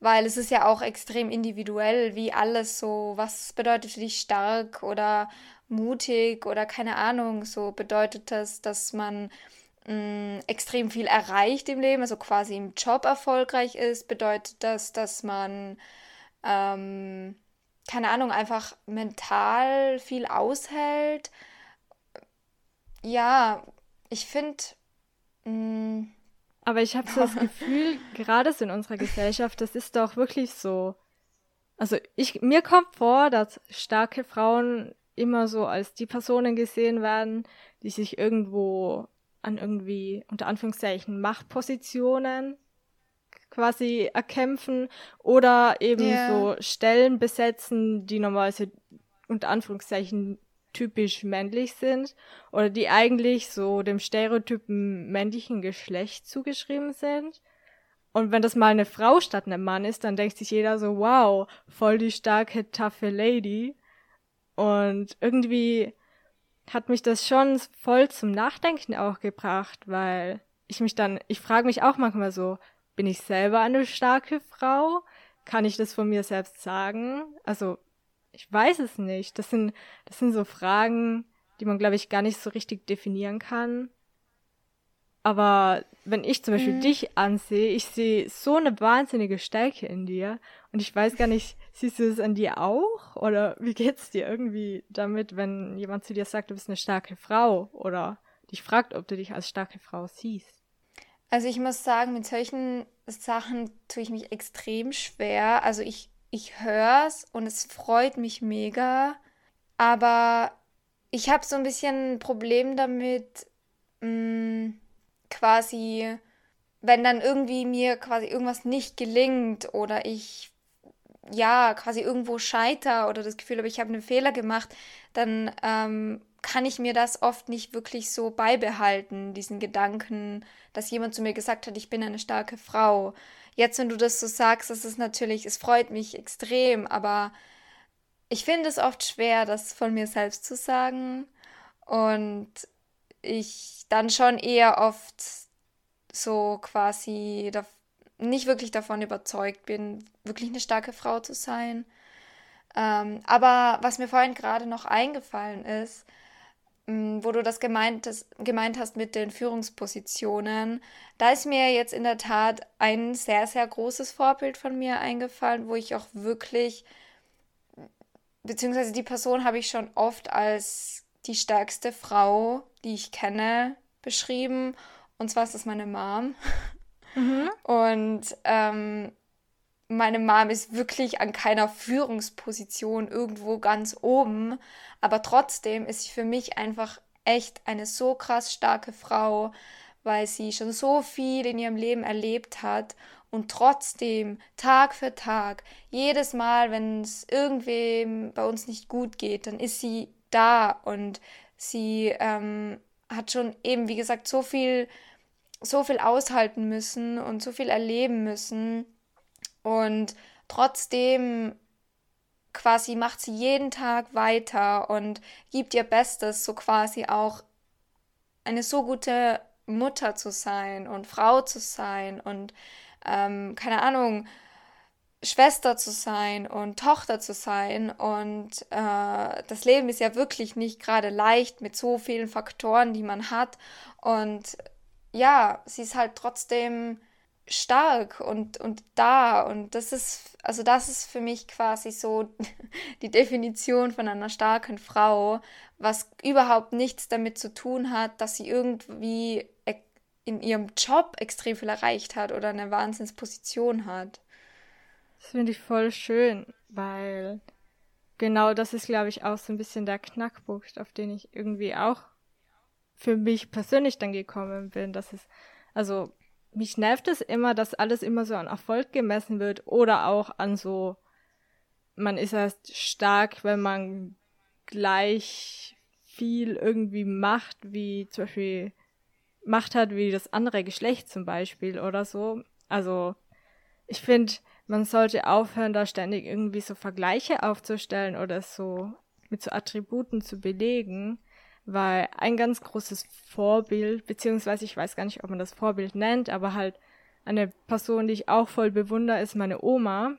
[SPEAKER 1] weil es ist ja auch extrem individuell, wie alles so, was bedeutet für dich stark oder mutig oder keine Ahnung, so bedeutet das, dass man mh, mm, extrem viel erreicht im Leben, also quasi im Job erfolgreich ist, bedeutet das, dass man, ähm, keine Ahnung, einfach mental viel aushält. Ja, ich finde, mm,
[SPEAKER 3] aber ich habe so das Gefühl, gerade so in unserer Gesellschaft, das ist doch wirklich so. Also ich, mir kommt vor, dass starke Frauen immer so als die Personen gesehen werden, die sich irgendwo an irgendwie unter Anführungszeichen Machtpositionen quasi erkämpfen oder eben
[SPEAKER 1] Ja.
[SPEAKER 3] so Stellen besetzen, die normalerweise unter Anführungszeichen typisch männlich sind oder die eigentlich so dem Stereotypen männlichen Geschlecht zugeschrieben sind. Und wenn das mal eine Frau statt einem Mann ist, dann denkt sich jeder so, wow, voll die starke, taffe Lady. Und irgendwie hat mich das schon voll zum Nachdenken auch gebracht, weil ich mich dann, ich frage mich auch manchmal so, bin ich selber eine starke Frau? Kann ich das von mir selbst sagen? Also, ich weiß es nicht. Das sind, das sind so Fragen, die man, glaube ich, gar nicht so richtig definieren kann. Aber wenn ich zum Beispiel
[SPEAKER 1] Mhm.
[SPEAKER 3] dich ansehe, ich sehe so eine wahnsinnige Stärke in dir. Und ich weiß gar nicht, siehst du es an dir auch? Oder wie geht's dir irgendwie damit, wenn jemand zu dir sagt, du bist eine starke Frau? Oder dich fragt, ob du dich als starke Frau siehst?
[SPEAKER 1] Also ich muss sagen, mit solchen Sachen tue ich mich extrem schwer. Also ich, ich höre es und es freut mich mega. Aber ich habe so ein bisschen ein Problem damit, mh, quasi, wenn dann irgendwie mir quasi irgendwas nicht gelingt oder ich ja quasi irgendwo scheiter oder das Gefühl habe, ich habe einen Fehler gemacht, dann ähm, kann ich mir das oft nicht wirklich so beibehalten, diesen Gedanken, dass jemand zu mir gesagt hat, ich bin eine starke Frau. Jetzt, wenn du das so sagst, das ist natürlich, es freut mich extrem, aber ich finde es oft schwer, das von mir selbst zu sagen und ich dann schon eher oft so quasi da, nicht wirklich davon überzeugt bin, wirklich eine starke Frau zu sein. Ähm, aber was mir vorhin gerade noch eingefallen ist, wo du das gemeint, hast- gemeint hast mit den Führungspositionen, da ist mir jetzt in der Tat ein sehr, sehr großes Vorbild von mir eingefallen, wo ich auch wirklich, beziehungsweise die Person habe ich schon oft als die stärkste Frau, die ich kenne, beschrieben. Und zwar ist das meine Mom. Und ähm, meine Mom ist wirklich an keiner Führungsposition irgendwo ganz oben, aber trotzdem ist sie für mich einfach echt eine so krass starke Frau, weil sie schon so viel in ihrem Leben erlebt hat und trotzdem Tag für Tag, jedes Mal, wenn es irgendwem bei uns nicht gut geht, dann ist sie da und sie ähm, hat schon eben, wie gesagt, so viel, so viel aushalten müssen und so viel erleben müssen. Und trotzdem quasi macht sie jeden Tag weiter und gibt ihr Bestes, so quasi auch eine so gute Mutter zu sein und Frau zu sein und ähm, keine Ahnung, Schwester zu sein und Tochter zu sein. Und äh, das Leben ist ja wirklich nicht gerade leicht mit so vielen Faktoren, die man hat. Und ja, sie ist halt trotzdem stark und, und da. Und das ist, also das ist für mich quasi so die Definition von einer starken Frau, was überhaupt nichts damit zu tun hat, dass sie irgendwie e- in ihrem Job extrem viel erreicht hat oder eine Wahnsinnsposition hat.
[SPEAKER 3] Das finde ich voll schön, weil genau das ist, glaube ich, auch so ein bisschen der Knackpunkt, auf den ich irgendwie auch für mich persönlich dann gekommen bin. Dass es, also mich nervt es immer, dass alles immer so an Erfolg gemessen wird oder auch an so, man ist erst stark, wenn man gleich viel irgendwie macht, wie zum Beispiel Macht hat wie das andere Geschlecht zum Beispiel oder so. Also ich finde, man sollte aufhören, da ständig irgendwie so Vergleiche aufzustellen oder so mit so Attributen zu belegen, weil ein ganz großes Vorbild, beziehungsweise ich weiß gar nicht, ob man das Vorbild nennt, aber halt eine Person, die ich auch voll bewundere, ist meine Oma,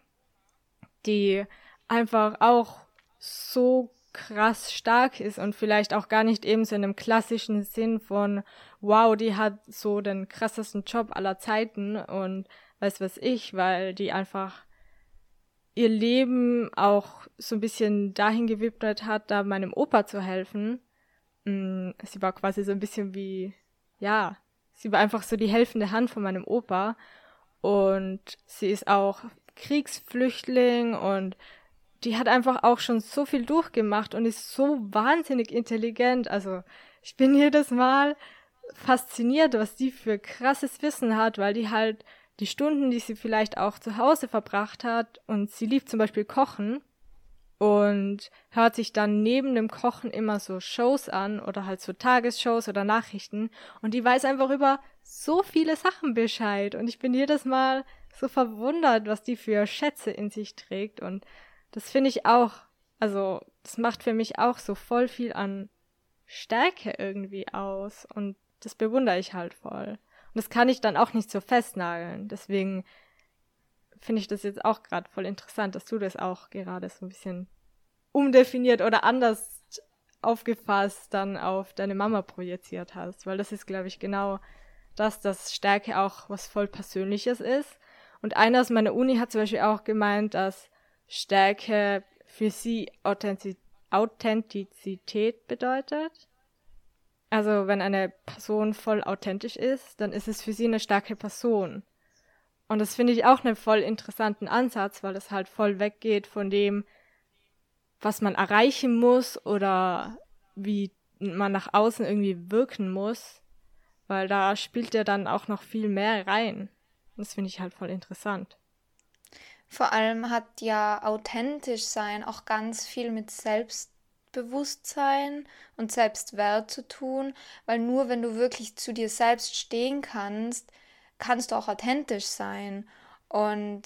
[SPEAKER 3] die einfach auch so krass stark ist und vielleicht auch gar nicht eben so in einem klassischen Sinn von, wow, die hat so den krassesten Job aller Zeiten und weiß was ich, weil die einfach ihr Leben auch so ein bisschen dahin gewidmet hat, da meinem Opa zu helfen. Mm, Sie war quasi so ein bisschen wie, ja, sie war einfach so die helfende Hand von meinem Opa und sie ist auch Kriegsflüchtling und die hat einfach auch schon so viel durchgemacht und ist so wahnsinnig intelligent. Also ich bin jedes Mal fasziniert, was die für krasses Wissen hat, weil die halt die Stunden, die sie vielleicht auch zu Hause verbracht hat und sie liebt zum Beispiel Kochen und hört sich dann neben dem Kochen immer so Shows an oder halt so Tagesshows oder Nachrichten und die weiß einfach über so viele Sachen Bescheid und ich bin jedes Mal so verwundert, was die für Schätze in sich trägt und das finde ich auch, also das macht für mich auch so voll viel an Stärke irgendwie aus und das bewundere ich halt voll. Und das kann ich dann auch nicht so festnageln. Deswegen finde ich das jetzt auch gerade voll interessant, dass du das auch gerade so ein bisschen umdefiniert oder anders aufgefasst dann auf deine Mama projiziert hast. Weil das ist, glaube ich, genau das, dass Stärke auch was voll Persönliches ist. Und einer aus meiner Uni hat zum Beispiel auch gemeint, dass Stärke für sie Authentizität bedeutet. Also wenn eine Person voll authentisch ist, dann ist es für sie eine starke Person. Und das finde ich auch einen voll interessanten Ansatz, weil es halt voll weggeht von dem, was man erreichen muss oder wie man nach außen irgendwie wirken muss, weil da spielt ja dann auch noch viel mehr rein. Das finde ich halt voll interessant.
[SPEAKER 1] Vor allem hat ja authentisch sein auch ganz viel mit Selbst Selbstbewusstsein und Selbstwert zu tun, weil nur wenn du wirklich zu dir selbst stehen kannst, kannst du auch authentisch sein. Und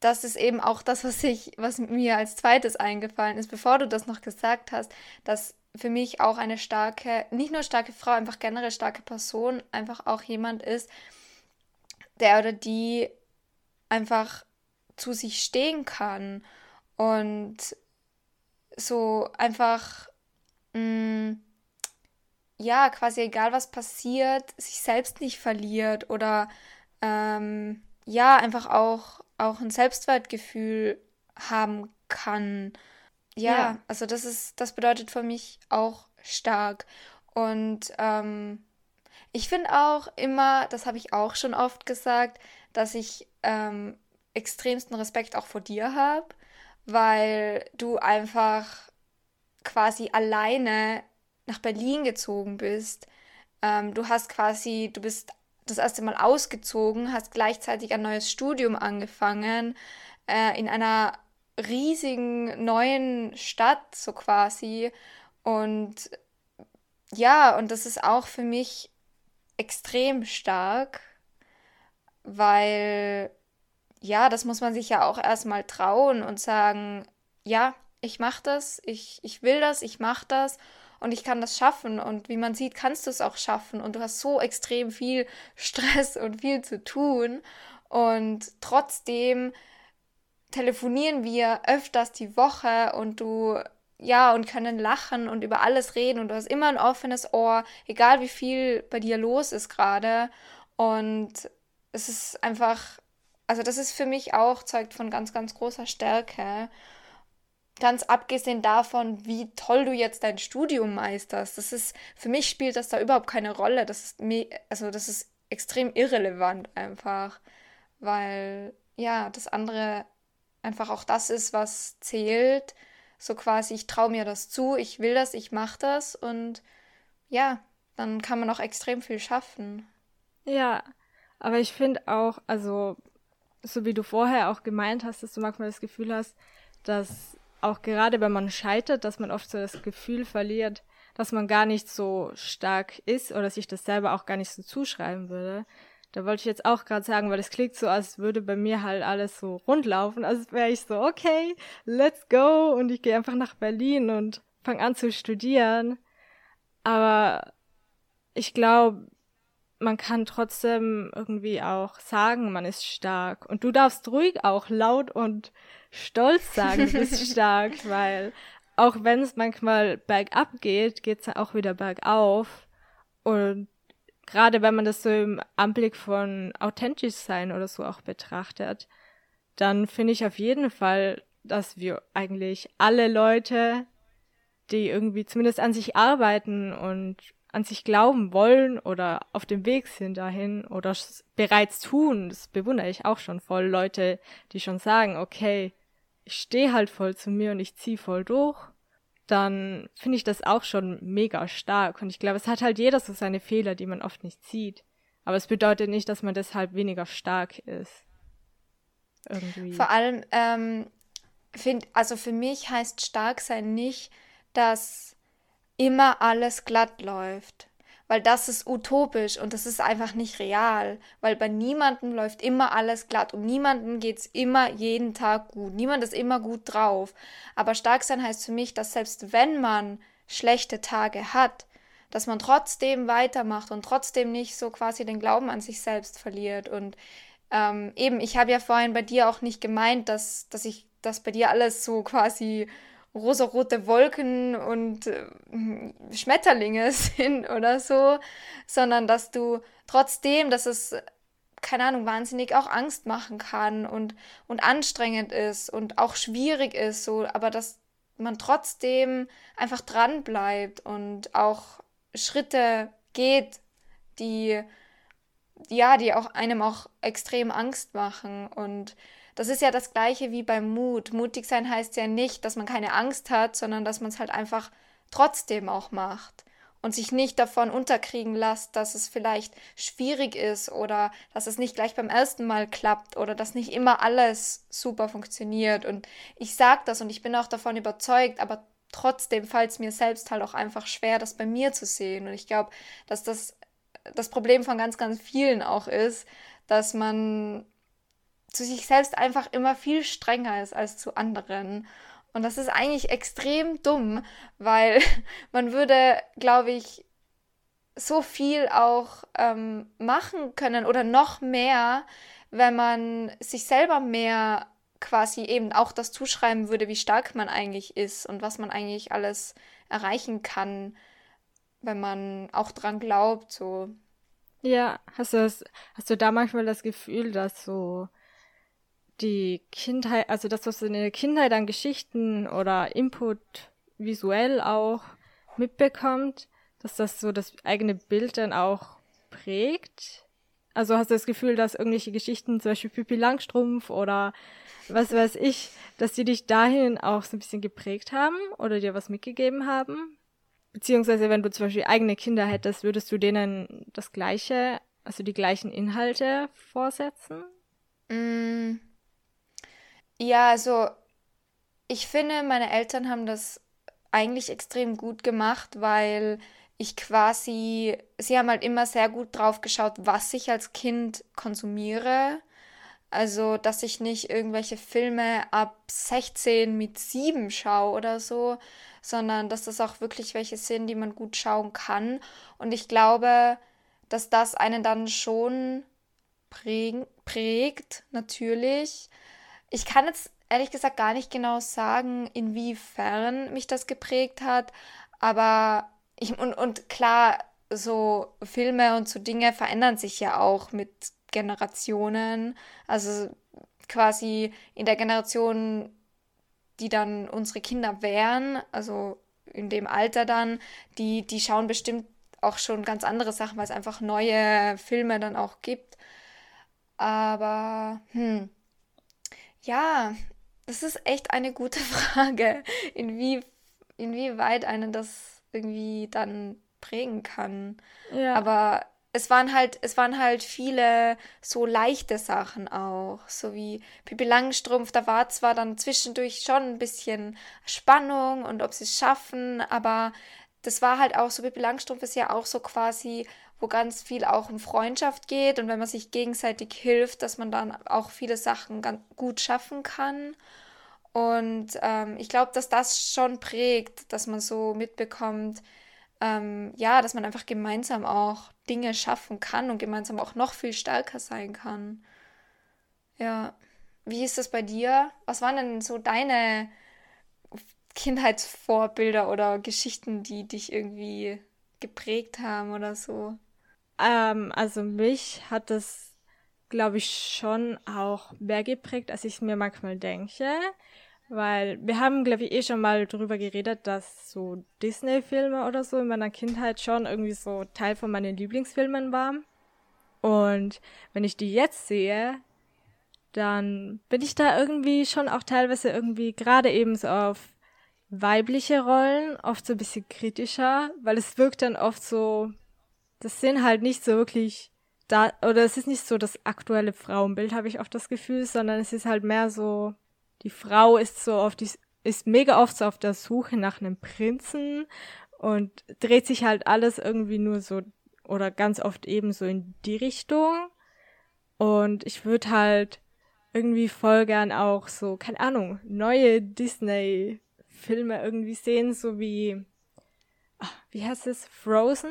[SPEAKER 1] das ist eben auch das, was ich, was mir als zweites eingefallen ist, bevor du das noch gesagt hast, dass für mich auch eine starke, nicht nur starke Frau, einfach generell starke Person, einfach auch jemand ist, der oder die einfach zu sich stehen kann und so einfach, mh, mm, ja, quasi egal was passiert, sich selbst nicht verliert oder ähm, ja, einfach auch, auch ein Selbstwertgefühl haben kann. Ja, ja, also das ist, das bedeutet für mich auch stark. Und ähm, ich finde auch immer, das habe ich auch schon oft gesagt, dass ich ähm, extremsten Respekt auch vor dir habe weil du einfach quasi alleine nach Berlin gezogen bist. Ähm, du hast quasi, du bist das erste Mal ausgezogen, hast gleichzeitig ein neues Studium angefangen, äh, in einer riesigen neuen Stadt, so quasi. Und ja, und das ist auch für mich extrem stark, weil ja, das muss man sich ja auch erstmal trauen und sagen, ja, ich mach das, ich, ich will das, ich mach das und ich kann das schaffen. Und wie man sieht, kannst du es auch schaffen. Und du hast so extrem viel Stress und viel zu tun. Und trotzdem telefonieren wir öfters die Woche und du, ja, und können lachen und über alles reden und du hast immer ein offenes Ohr, egal wie viel bei dir los ist gerade. Und es ist einfach also das ist für mich auch, zeugt von ganz, ganz großer Stärke. Ganz abgesehen davon, wie toll du jetzt dein Studium meisterst. Das ist, für mich spielt das da überhaupt keine Rolle. Das ist mir, also das ist extrem irrelevant einfach. Weil, ja, das andere einfach auch das ist, was zählt. So quasi, ich traue mir das zu, ich will das, ich mache das und ja, dann kann man auch extrem viel schaffen.
[SPEAKER 3] Ja, aber ich finde auch, also so wie du vorher auch gemeint hast, dass du manchmal das Gefühl hast, dass auch gerade wenn man scheitert, dass man oft so das Gefühl verliert, dass man gar nicht so stark ist oder sich das selber auch gar nicht so zuschreiben würde. Da wollte ich jetzt auch gerade sagen, weil es klingt so, als würde bei mir halt alles so rundlaufen, als wäre ich so, okay, let's go und ich gehe einfach nach Berlin und fange an zu studieren. Aber ich glaube, man kann trotzdem irgendwie auch sagen, man ist stark. Und du darfst ruhig auch laut und stolz sagen, du bist stark, weil auch wenn es manchmal bergab geht, geht es auch wieder bergauf. Und gerade wenn man das so im Anblick von authentisch sein oder so auch betrachtet, dann finde ich auf jeden Fall, dass wir eigentlich alle Leute, die irgendwie zumindest an sich arbeiten und an sich glauben wollen oder auf dem Weg sind dahin oder bereits tun. Das bewundere ich auch schon voll. Leute, die schon sagen, okay, ich stehe halt voll zu mir und ich ziehe voll durch. dann finde ich das auch schon mega stark. Und ich glaube, es hat halt jeder so seine Fehler, die man oft nicht sieht. Aber es bedeutet nicht, dass man deshalb weniger stark ist.
[SPEAKER 1] Irgendwie. Vor allem, ähm, find, also für mich heißt stark sein nicht, dass immer alles glatt läuft weil das ist utopisch und das ist einfach nicht real, weil bei niemandem läuft immer alles glatt und niemandem geht es immer jeden Tag gut. Niemand ist immer gut drauf. Aber stark sein heißt für mich, dass selbst wenn man schlechte Tage hat, dass man trotzdem weitermacht und trotzdem nicht so quasi den Glauben an sich selbst verliert. Und ähm, eben, ich habe ja vorhin bei dir auch nicht gemeint, dass, dass ich, dass bei dir alles so quasi rosarote Wolken und äh, Schmetterlinge sind oder so, sondern dass du trotzdem, dass es, keine Ahnung, wahnsinnig auch Angst machen kann und, und anstrengend ist und auch schwierig ist, so, aber dass man trotzdem einfach dran bleibt und auch Schritte geht, die ja, die auch einem auch extrem Angst machen und das ist ja das gleiche wie beim Mut. Mutig sein heißt ja nicht, dass man keine Angst hat, sondern dass man es halt einfach trotzdem auch macht und sich nicht davon unterkriegen lässt, dass es vielleicht schwierig ist oder dass es nicht gleich beim ersten Mal klappt oder dass nicht immer alles super funktioniert. Und ich sage das und ich bin auch davon überzeugt, aber trotzdem fällt es mir selbst halt auch einfach schwer, das bei mir zu sehen. Und ich glaube, dass das das Problem von ganz, ganz vielen auch ist, dass man zu sich selbst einfach immer viel strenger ist als zu anderen. Und das ist eigentlich extrem dumm, weil man würde, glaube ich, so viel auch ähm, machen können oder noch mehr, wenn man sich selber mehr quasi eben auch das zuschreiben würde, wie stark man eigentlich ist und was man eigentlich alles erreichen kann, wenn man auch dran glaubt, so.
[SPEAKER 3] Ja, hast du das, hast du da manchmal das Gefühl, dass so die Kindheit, also das, was in der Kindheit an Geschichten oder Input visuell auch mitbekommt, dass das so das eigene Bild dann auch prägt. Also hast du das Gefühl, dass irgendwelche Geschichten, zum Beispiel Pippi Langstrumpf oder was weiß ich, dass die dich dahin auch so ein bisschen geprägt haben oder dir was mitgegeben haben? Beziehungsweise, wenn du zum Beispiel eigene Kinder hättest, würdest du denen das gleiche, also die gleichen Inhalte vorsetzen?
[SPEAKER 1] Mm, ja, also ich finde, meine Eltern haben das eigentlich extrem gut gemacht, weil ich quasi, sie haben halt immer sehr gut drauf geschaut, was ich als Kind konsumiere. Also, dass ich nicht irgendwelche Filme ab 16 mit 7 schaue oder so, sondern dass das auch wirklich welche sind, die man gut schauen kann. Und ich glaube, dass das einen dann schon prägt, natürlich. Ich kann jetzt ehrlich gesagt gar nicht genau sagen, inwiefern mich das geprägt hat, aber ich, und, und klar, so Filme und so Dinge verändern sich ja auch mit Generationen. Also quasi in der Generation, die dann unsere Kinder wären, also in dem Alter dann, die, die schauen bestimmt auch schon ganz andere Sachen, weil es einfach neue Filme dann auch gibt. Aber, hm, ja, das ist echt eine gute Frage, inwie, inwieweit einen das irgendwie dann prägen kann. Ja. Aber es waren halt, es waren halt viele so leichte Sachen auch, so wie Pippi Langstrumpf, da war zwar dann zwischendurch schon ein bisschen Spannung und ob sie es schaffen, aber das war halt auch so, Pippi Langstrumpf ist ja auch so quasi wo ganz viel auch um Freundschaft geht und wenn man sich gegenseitig hilft, dass man dann auch viele Sachen ganz gut schaffen kann. Und ähm, ich glaube, dass das schon prägt, dass man so mitbekommt, ähm, ja, dass man einfach gemeinsam auch Dinge schaffen kann und gemeinsam auch noch viel stärker sein kann. Ja. Wie ist das bei dir? Was waren denn so deine Kindheitsvorbilder oder Geschichten, die dich irgendwie geprägt haben oder so?
[SPEAKER 3] Ähm, also mich hat das, glaube ich, schon auch mehr geprägt, als ich mir manchmal denke. Weil wir haben, glaube ich, eh schon mal drüber geredet, dass so Disney-Filme oder so in meiner Kindheit schon irgendwie so Teil von meinen Lieblingsfilmen waren. Und wenn ich die jetzt sehe, dann bin ich da irgendwie schon auch teilweise irgendwie gerade eben so auf weibliche Rollen oft so ein bisschen kritischer, weil es wirkt dann oft so, das sind halt nicht so wirklich da, oder es ist nicht so das aktuelle Frauenbild, habe ich oft das Gefühl, sondern es ist halt mehr so, die Frau ist so auf die, ist mega oft so auf der Suche nach einem Prinzen und dreht sich halt alles irgendwie nur so oder ganz oft eben so in die Richtung. Und ich würde halt irgendwie voll gern auch so, keine Ahnung, neue Disney-Filme irgendwie sehen, so wie, ach, wie heißt es, Frozen,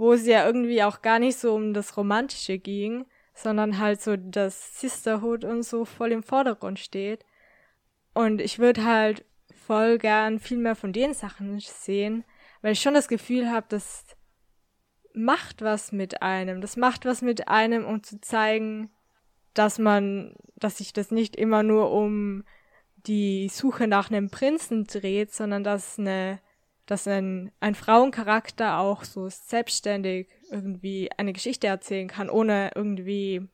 [SPEAKER 3] wo es ja irgendwie auch gar nicht so um das Romantische ging, sondern halt so das Sisterhood und so voll im Vordergrund steht. Und ich würde halt voll gern viel mehr von den Sachen sehen, weil ich schon das Gefühl habe, das macht was mit einem. Das macht was mit einem, um zu zeigen, dass man, dass sich das nicht immer nur um die Suche nach einem Prinzen dreht, sondern dass eine, dass ein, ein Frauencharakter auch so selbstständig irgendwie eine Geschichte erzählen kann, ohne irgendwie,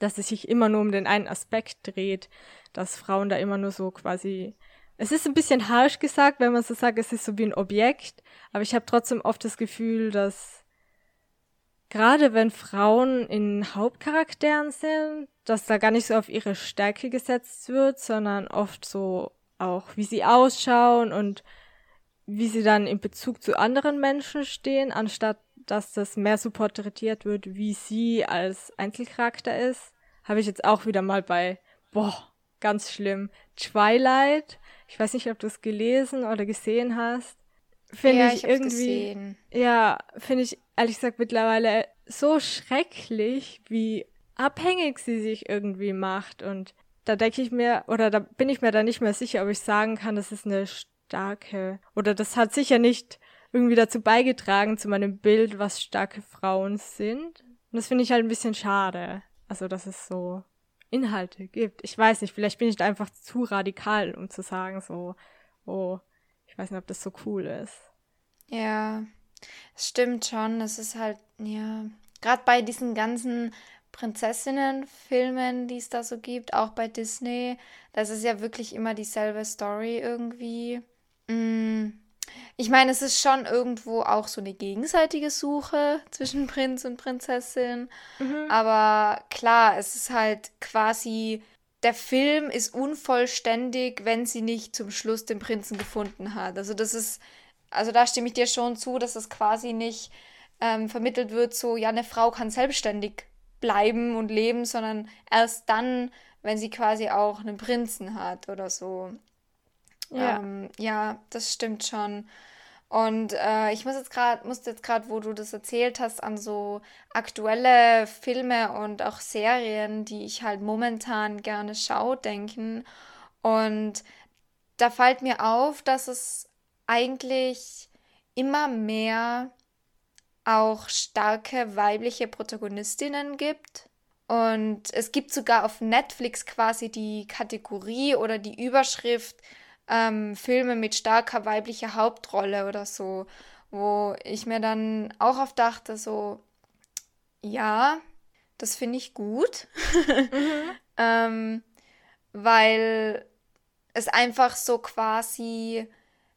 [SPEAKER 3] dass es sich immer nur um den einen Aspekt dreht, dass Frauen da immer nur so quasi es ist ein bisschen harsch gesagt, wenn man so sagt, es ist so wie ein Objekt, aber ich habe trotzdem oft das Gefühl, dass gerade wenn Frauen in Hauptcharakteren sind, dass da gar nicht so auf ihre Stärke gesetzt wird, sondern oft so auch, wie sie ausschauen und wie sie dann in Bezug zu anderen Menschen stehen, anstatt dass das mehr so porträtiert wird, wie sie als Einzelcharakter ist, habe ich jetzt auch wieder mal bei, boah, ganz schlimm, Twilight. Ich weiß nicht, ob du es gelesen oder gesehen hast. Finde
[SPEAKER 1] Ja,
[SPEAKER 3] ich
[SPEAKER 1] ich
[SPEAKER 3] irgendwie,
[SPEAKER 1] gesehen.
[SPEAKER 3] ja, finde ich ehrlich gesagt mittlerweile so schrecklich, wie abhängig sie sich irgendwie macht. Und da denke ich mir, oder da bin ich mir da nicht mehr sicher, ob ich sagen kann, das ist eine starke, oder das hat sicher nicht irgendwie dazu beigetragen zu meinem Bild, was starke Frauen sind. Und das finde ich halt ein bisschen schade. Also, dass es so Inhalte gibt. Ich weiß nicht, vielleicht bin ich da einfach zu radikal, um zu sagen, so, oh, ich weiß nicht, ob das so cool ist.
[SPEAKER 1] Ja, es stimmt schon. Es ist halt, ja, gerade bei diesen ganzen Prinzessinnen-Filmen, die es da so gibt, auch bei Disney, das ist ja wirklich immer dieselbe Story irgendwie. Mm. Ich meine, es ist schon irgendwo auch so eine gegenseitige Suche zwischen Prinz und Prinzessin. Aber klar, es ist halt quasi, der Film ist unvollständig, wenn sie nicht zum Schluss den Prinzen gefunden hat. Also das ist, also da stimme ich dir schon zu, dass es quasi nicht ähm, vermittelt wird, so, ja, eine Frau kann selbstständig bleiben und leben, sondern erst dann, wenn sie quasi auch einen Prinzen hat oder so.
[SPEAKER 3] Ja.
[SPEAKER 1] Ähm, ja, das stimmt schon. Und äh, ich muss jetzt gerade, musste jetzt gerade, wo du das erzählt hast, an so aktuelle Filme und auch Serien, die ich halt momentan gerne schaue, denken. Und da fällt mir auf, dass es eigentlich immer mehr auch starke weibliche Protagonistinnen gibt. Und es gibt sogar auf Netflix quasi die Kategorie oder die Überschrift ähm, Filme mit starker weiblicher Hauptrolle oder so, wo ich mir dann auch oft dachte, so, ja, das finde ich gut, ähm, weil es einfach so quasi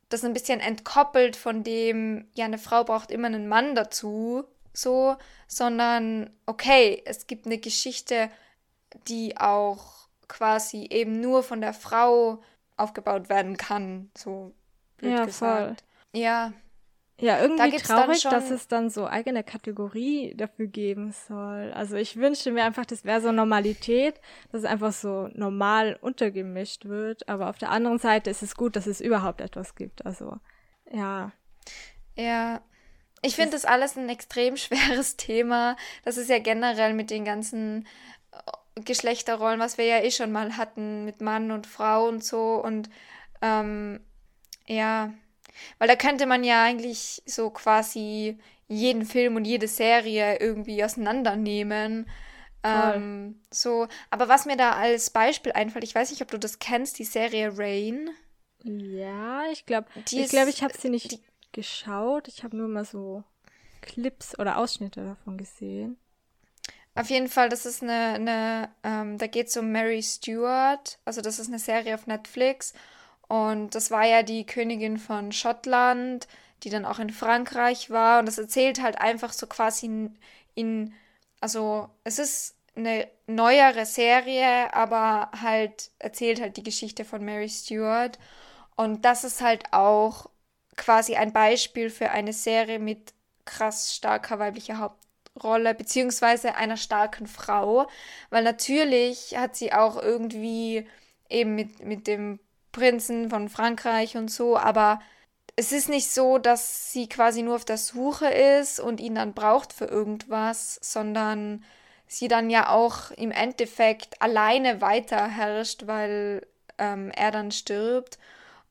[SPEAKER 1] das ein bisschen entkoppelt von dem, ja, eine Frau braucht immer einen Mann dazu, so, sondern okay, es gibt eine Geschichte, die auch quasi eben nur von der Frau aufgebaut werden kann, so blöd
[SPEAKER 3] Ja,
[SPEAKER 1] gesagt. Ja,
[SPEAKER 3] Ja, irgendwie
[SPEAKER 1] dann
[SPEAKER 3] traurig, dass
[SPEAKER 1] schon-
[SPEAKER 3] es dann so eigene Kategorie dafür geben soll. Also ich wünschte mir einfach, das wäre so Normalität, dass es einfach so normal untergemischt wird. Aber auf der anderen Seite ist es gut, dass es überhaupt etwas gibt. Also ja,
[SPEAKER 1] Ja, ich finde das alles ein extrem schweres Thema. Das ist ja generell mit den ganzen Geschlechterrollen, was wir ja eh schon mal hatten, mit Mann und Frau und so. Und ähm, ja, weil da könnte man ja eigentlich so quasi jeden Film und jede Serie irgendwie auseinandernehmen. Ähm, so, aber was mir da als Beispiel einfällt, ich weiß nicht, ob du das kennst, die Serie Rain.
[SPEAKER 3] ja, ich glaube, ich glaube, ich habe sie nicht
[SPEAKER 1] die-
[SPEAKER 3] geschaut. Ich habe nur mal so Clips oder Ausschnitte davon gesehen.
[SPEAKER 1] Auf jeden Fall, das ist eine, eine ähm, da geht es um Mary Stewart, also das ist eine Serie auf Netflix Und das war ja die Königin von Schottland, die dann auch in Frankreich war. Und das erzählt halt einfach so quasi in, in also es ist eine neuere Serie, aber halt erzählt halt die Geschichte von Mary Stuart. Und das ist halt auch quasi ein Beispiel für eine Serie mit krass starker weiblicher Hauptrolle, beziehungsweise einer starken Frau. Weil natürlich hat sie auch irgendwie eben mit, mit dem Prinzen von Frankreich und so, aber es ist nicht so, dass sie quasi nur auf der Suche ist und ihn dann braucht für irgendwas, sondern sie dann ja auch im Endeffekt alleine weiter herrscht, weil ähm, er dann stirbt.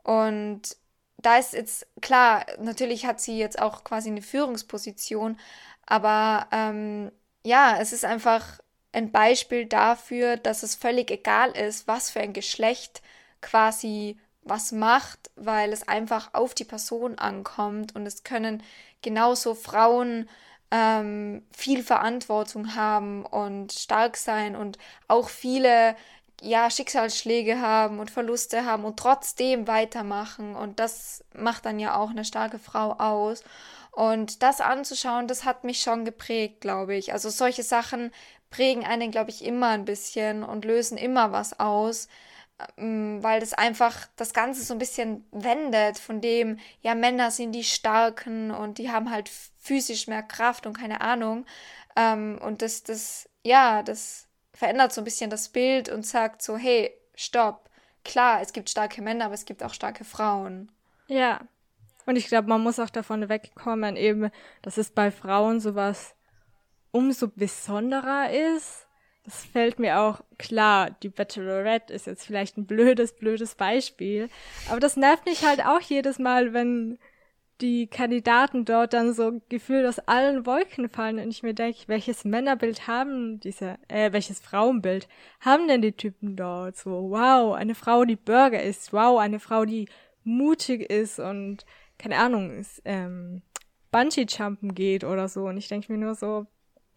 [SPEAKER 1] Und da ist jetzt klar, natürlich hat sie jetzt auch quasi eine Führungsposition, aber ähm, ja, es ist einfach ein Beispiel dafür, dass es völlig egal ist, was für ein Geschlecht quasi was macht, weil es einfach auf die Person ankommt und es können genauso Frauen ähm, viel Verantwortung haben und stark sein und auch viele ja, Schicksalsschläge haben und Verluste haben und trotzdem weitermachen. Und das macht dann ja auch eine starke Frau aus. Und das anzuschauen, das hat mich schon geprägt, glaube ich. Also solche Sachen prägen einen, glaube ich, immer ein bisschen und lösen immer was aus. Ähm, weil das einfach das Ganze so ein bisschen wendet, von dem, ja, Männer sind die Starken und die haben halt physisch mehr Kraft und keine Ahnung. Ähm, und das, das, ja, das verändert so ein bisschen das Bild und sagt so, hey, stopp. Klar, es gibt starke Männer, aber es gibt auch starke Frauen.
[SPEAKER 3] Ja. Und ich glaube, man muss auch davon wegkommen, eben, dass es bei Frauen sowas umso besonderer ist das fällt mir auch klar. Die Bachelorette ist jetzt vielleicht ein blödes, blödes Beispiel. Aber das nervt mich halt auch jedes Mal, wenn die Kandidaten dort dann so gefühlt aus allen Wolken fallen und ich mir denke, welches Männerbild haben diese, äh, welches Frauenbild haben denn die Typen dort? So, wow, eine Frau, die Burger ist, wow, eine Frau, die mutig ist und keine Ahnung, ist, ähm, Bungee-Jumpen geht oder so. Und ich denke mir nur so,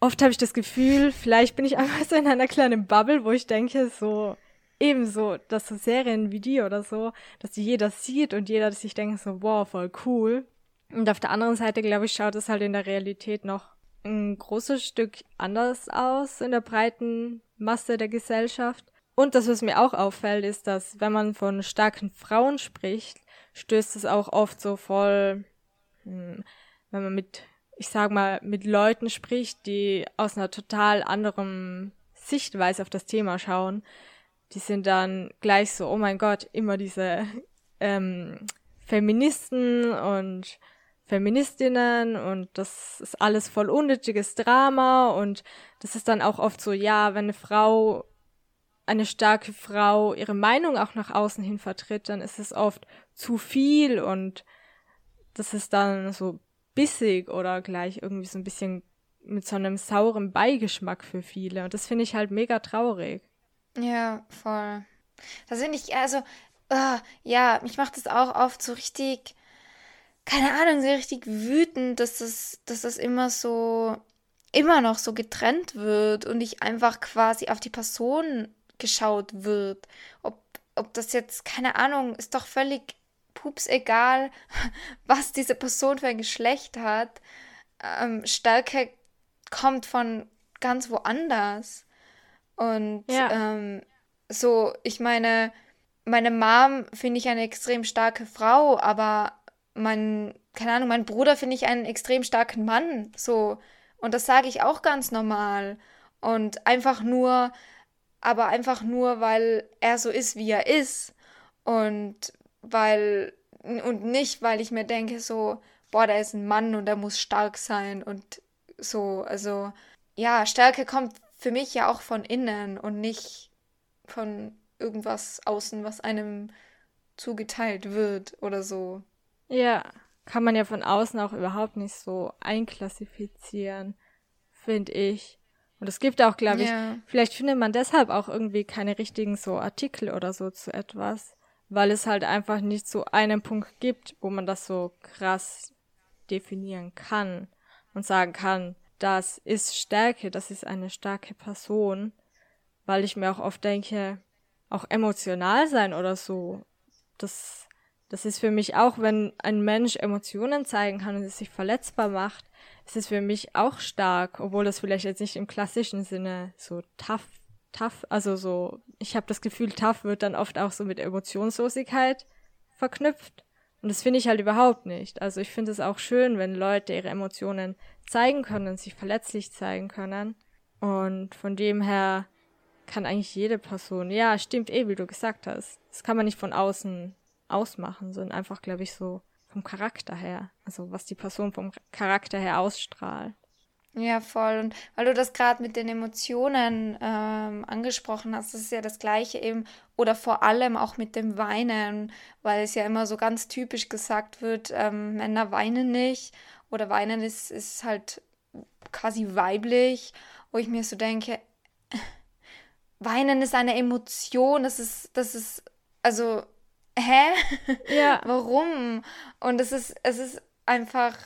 [SPEAKER 3] oft habe ich das Gefühl, vielleicht bin ich einfach so in einer kleinen Bubble, wo ich denke, so ebenso, dass so Serien wie die oder so, dass die jeder sieht und jeder sich denkt so, wow, voll cool. Und auf der anderen Seite, glaube ich, schaut es halt in der Realität noch ein großes Stück anders aus in der breiten Masse der Gesellschaft. Und das, was mir auch auffällt, ist, dass wenn man von starken Frauen spricht, stößt es auch oft so voll, hm, wenn man mit ich sag mal, mit Leuten spricht, die aus einer total anderen Sichtweise auf das Thema schauen, die sind dann gleich so, oh mein Gott, immer diese ähm, Feministen und Feministinnen und das ist alles voll unnötiges Drama und das ist dann auch oft so, ja, wenn eine Frau, eine starke Frau ihre Meinung auch nach außen hin vertritt, dann ist es oft zu viel und das ist dann so bissig oder gleich irgendwie so ein bisschen mit so einem sauren Beigeschmack für viele. Und das finde ich halt mega traurig.
[SPEAKER 1] Ja, voll. Das finde ich, also, uh, ja, mich macht das auch oft so richtig, keine Ahnung, so richtig wütend, dass das, dass das immer so, immer noch so getrennt wird und nicht einfach quasi auf die Person geschaut wird. Ob, ob das jetzt, keine Ahnung, ist doch völlig pups egal, was diese Person für ein Geschlecht hat. Ähm, Stärke kommt von ganz woanders. Und ja. ähm, so, ich meine, meine Mom finde ich eine extrem starke Frau, aber mein, keine Ahnung, mein Bruder finde ich einen extrem starken Mann. So. Und das sage ich auch ganz normal. Und einfach nur, aber einfach nur, weil er so ist, wie er ist. Und weil, und nicht, weil ich mir denke, so, boah, da ist ein Mann und er muss stark sein und so, also, ja, Stärke kommt für mich ja auch von innen und nicht von irgendwas außen, was einem zugeteilt wird oder so.
[SPEAKER 3] Ja, kann man ja von außen auch überhaupt nicht so einklassifizieren, finde ich. Und es gibt auch, glaube ich, vielleicht findet man deshalb auch irgendwie keine richtigen so Artikel oder so zu etwas weil es halt einfach nicht so einen Punkt gibt, wo man das so krass definieren kann und sagen kann, das ist Stärke, das ist eine starke Person, weil ich mir auch oft denke, auch emotional sein oder so, das, das ist für mich auch, wenn ein Mensch Emotionen zeigen kann und es sich verletzbar macht, ist es für mich auch stark, obwohl das vielleicht jetzt nicht im klassischen Sinne so tough, tough, also so, ich habe das Gefühl, tough wird dann oft auch so mit Emotionslosigkeit verknüpft. Und das finde ich halt überhaupt nicht. Also ich finde es auch schön, wenn Leute ihre Emotionen zeigen können sich verletzlich zeigen können. Und von dem her kann eigentlich jede Person, ja, stimmt eh, wie du gesagt hast. Das kann man nicht von außen ausmachen, sondern einfach, glaube ich, so vom Charakter her. Also was die Person vom Charakter her ausstrahlt.
[SPEAKER 1] Ja, voll. Und weil du das gerade mit den Emotionen ähm, angesprochen hast, das ist ja das Gleiche eben, oder vor allem auch mit dem Weinen, weil es ja immer so ganz typisch gesagt wird, ähm, Männer weinen nicht oder weinen ist, ist halt quasi weiblich, wo ich mir so denke, weinen ist eine Emotion, das ist, das ist, also, hä?
[SPEAKER 3] Ja.
[SPEAKER 1] Warum? Und es ist, es ist einfach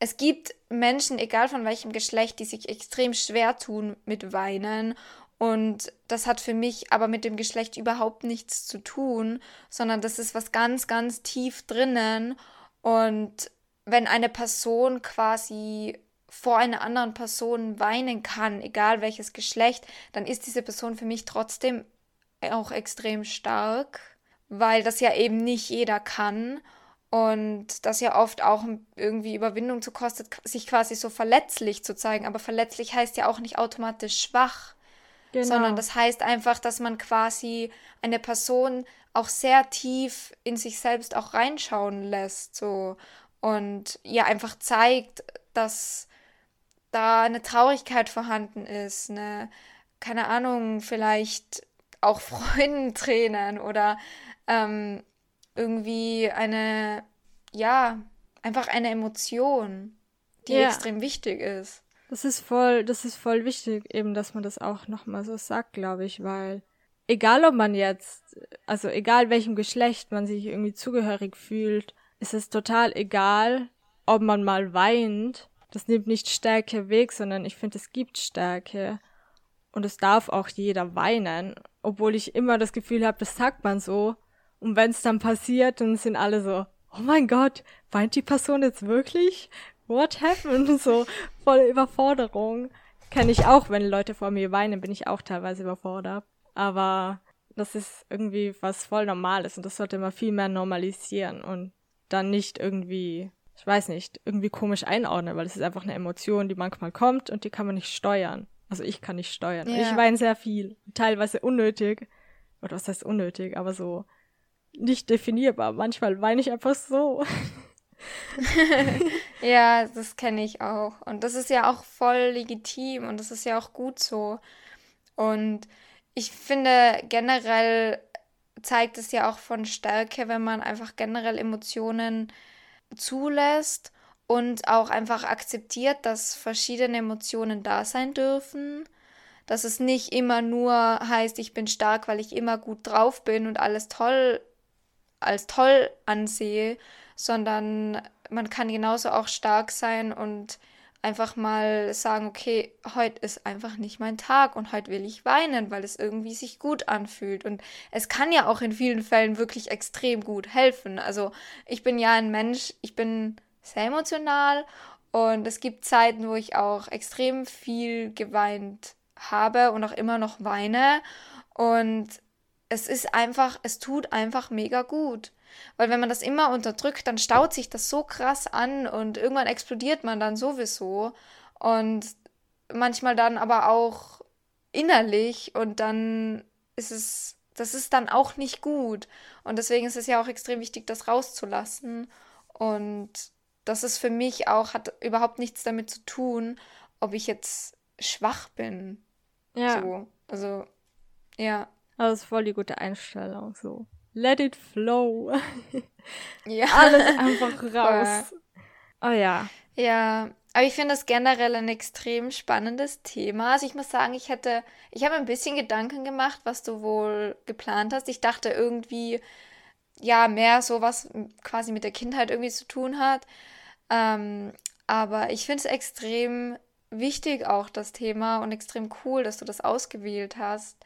[SPEAKER 1] es gibt Menschen, egal von welchem Geschlecht, die sich extrem schwer tun mit Weinen. Und das hat für mich aber mit dem Geschlecht überhaupt nichts zu tun, sondern das ist was ganz, ganz tief drinnen. Und wenn eine Person quasi vor einer anderen Person weinen kann, egal welches Geschlecht, dann ist diese Person für mich trotzdem auch extrem stark, weil das ja eben nicht jeder kann. Und das ja oft auch irgendwie Überwindung zu kostet, sich quasi so verletzlich zu zeigen. Aber verletzlich heißt ja auch nicht automatisch schwach, genau. sondern das heißt einfach, dass man quasi eine Person auch sehr tief in sich selbst auch reinschauen lässt. So. Und ja, einfach zeigt, dass da eine Traurigkeit vorhanden ist, eine, keine Ahnung, vielleicht auch Freundentränen oder ähm, irgendwie eine, ja, einfach eine Emotion, die ja. extrem wichtig ist.
[SPEAKER 3] Das ist voll, das ist voll wichtig, eben, dass man das auch nochmal so sagt, glaube ich, weil egal ob man jetzt, also egal welchem Geschlecht man sich irgendwie zugehörig fühlt, ist es total egal, ob man mal weint. Das nimmt nicht Stärke weg, sondern ich finde, es gibt Stärke. Und es darf auch jeder weinen, obwohl ich immer das Gefühl habe, das sagt man so, und wenn es dann passiert, dann sind alle so, oh mein Gott, weint die Person jetzt wirklich? What happened? So volle Überforderung. Kenne ich auch, wenn Leute vor mir weinen, bin ich auch teilweise überfordert. Aber das ist irgendwie was voll Normales und das sollte man viel mehr normalisieren und dann nicht irgendwie, ich weiß nicht, irgendwie komisch einordnen, weil es ist einfach eine Emotion, die manchmal kommt und die kann man nicht steuern. Also ich kann nicht steuern. Ja. Ich weine sehr viel, teilweise unnötig. Oder was heißt unnötig, aber so nicht definierbar. Manchmal weine ich einfach so.
[SPEAKER 1] ja, das kenne ich auch. Und das ist ja auch voll legitim und das ist ja auch gut so. Und ich finde generell zeigt es ja auch von Stärke, wenn man einfach generell Emotionen zulässt und auch einfach akzeptiert, dass verschiedene Emotionen da sein dürfen. Dass es nicht immer nur heißt, ich bin stark, weil ich immer gut drauf bin und alles toll als toll ansehe, sondern man kann genauso auch stark sein und einfach mal sagen, okay, heute ist einfach nicht mein Tag und heute will ich weinen, weil es irgendwie sich gut anfühlt. Und es kann ja auch in vielen Fällen wirklich extrem gut helfen. Also ich bin ja ein Mensch, ich bin sehr emotional und es gibt Zeiten, wo ich auch extrem viel geweint habe und auch immer noch weine. Und es ist einfach, es tut einfach mega gut. Weil wenn man das immer unterdrückt, dann staut sich das so krass an und irgendwann explodiert man dann sowieso. Und manchmal dann aber auch innerlich und dann ist es, das ist dann auch nicht gut. Und deswegen ist es ja auch extrem wichtig, das rauszulassen. Und das ist für mich auch, hat überhaupt nichts damit zu tun, ob ich jetzt schwach bin. Ja. So. Also, ja.
[SPEAKER 3] Das ist voll die gute Einstellung, so. Let it flow. Ja. Alles einfach raus. Oh ja.
[SPEAKER 1] Ja, aber ich finde das generell ein extrem spannendes Thema. Also ich muss sagen, ich hätte, ich habe ein bisschen Gedanken gemacht, was du wohl geplant hast. Ich dachte irgendwie, ja, mehr so was quasi mit der Kindheit irgendwie zu tun hat. Ähm, aber ich finde es extrem wichtig auch, das Thema, und extrem cool, dass du das ausgewählt hast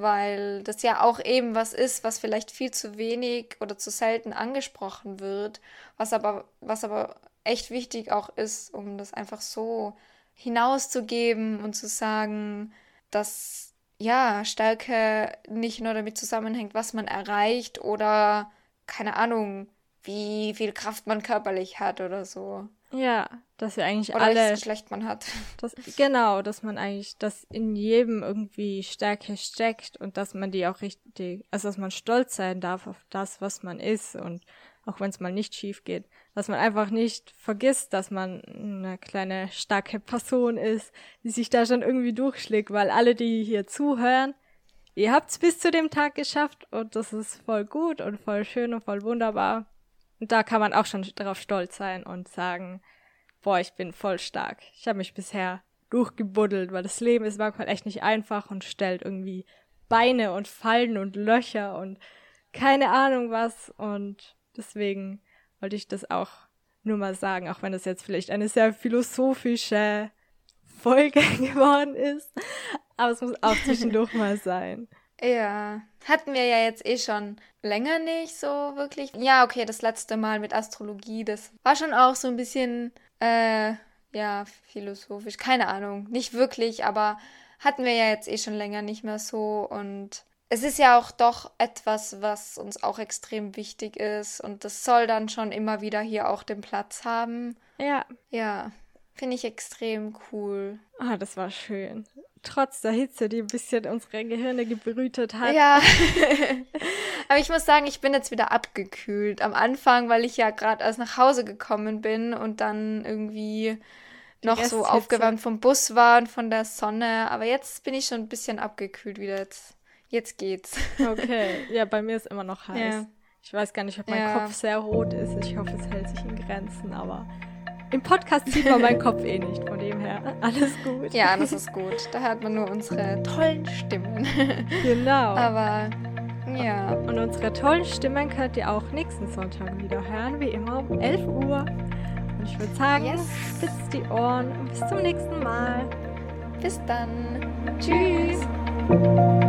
[SPEAKER 1] weil das ja auch eben was ist, was vielleicht viel zu wenig oder zu selten angesprochen wird, was aber, was aber echt wichtig auch ist, um das einfach so hinauszugeben und zu sagen, dass ja, Stärke nicht nur damit zusammenhängt, was man erreicht oder keine Ahnung, wie viel Kraft man körperlich hat oder so.
[SPEAKER 3] Ja, dass wir eigentlich
[SPEAKER 1] Oder
[SPEAKER 3] alle.
[SPEAKER 1] Geschlecht man hat.
[SPEAKER 3] Das, genau, dass man eigentlich, dass in jedem irgendwie Stärke steckt und dass man die auch richtig, also dass man stolz sein darf auf das, was man ist und auch wenn es mal nicht schief geht, dass man einfach nicht vergisst, dass man eine kleine starke Person ist, die sich da schon irgendwie durchschlägt, weil alle, die hier zuhören, ihr habt's bis zu dem Tag geschafft und das ist voll gut und voll schön und voll wunderbar. Und da kann man auch schon darauf stolz sein und sagen, boah, ich bin voll stark. Ich habe mich bisher durchgebuddelt, weil das Leben ist manchmal echt nicht einfach und stellt irgendwie Beine und Fallen und Löcher und keine Ahnung was. Und deswegen wollte ich das auch nur mal sagen, auch wenn das jetzt vielleicht eine sehr philosophische Folge geworden ist. Aber es muss auch zwischendurch mal sein.
[SPEAKER 1] Ja, hatten wir ja jetzt eh schon länger nicht so wirklich. Ja, okay, das letzte Mal mit Astrologie, das war schon auch so ein bisschen, äh, ja, philosophisch. Keine Ahnung, nicht wirklich, aber hatten wir ja jetzt eh schon länger nicht mehr so. Und es ist ja auch doch etwas, was uns auch extrem wichtig ist. Und das soll dann schon immer wieder hier auch den Platz haben.
[SPEAKER 3] Ja.
[SPEAKER 1] Ja, finde ich extrem cool.
[SPEAKER 3] Ah, das war schön. Trotz der Hitze, die ein bisschen unsere Gehirne gebrütet hat.
[SPEAKER 1] Ja, aber ich muss sagen, ich bin jetzt wieder abgekühlt. Am Anfang, weil ich ja gerade erst nach Hause gekommen bin und dann irgendwie noch so aufgewärmt vom Bus war und von der Sonne. Aber jetzt bin ich schon ein bisschen abgekühlt wieder. Jetzt, jetzt geht's.
[SPEAKER 3] Okay, ja, bei mir ist immer noch heiß.
[SPEAKER 1] Ja.
[SPEAKER 3] Ich weiß gar nicht, ob mein
[SPEAKER 1] Ja.
[SPEAKER 3] Kopf sehr rot ist. Ich hoffe, es hält sich in Grenzen, aber im Podcast sieht man meinen Kopf eh nicht. Von dem her, alles gut.
[SPEAKER 1] Ja, das ist gut. Da hört man nur unsere tollen Stimmen.
[SPEAKER 3] Genau.
[SPEAKER 1] Aber ja,
[SPEAKER 3] Und unsere tollen Stimmen könnt ihr auch nächsten Sonntag wieder hören, wie immer um 11 Uhr. Und ich würde sagen,
[SPEAKER 1] Yes.
[SPEAKER 3] spitzt die Ohren und bis zum nächsten Mal.
[SPEAKER 1] bis dann.
[SPEAKER 3] Tschüss.
[SPEAKER 1] Tschüss.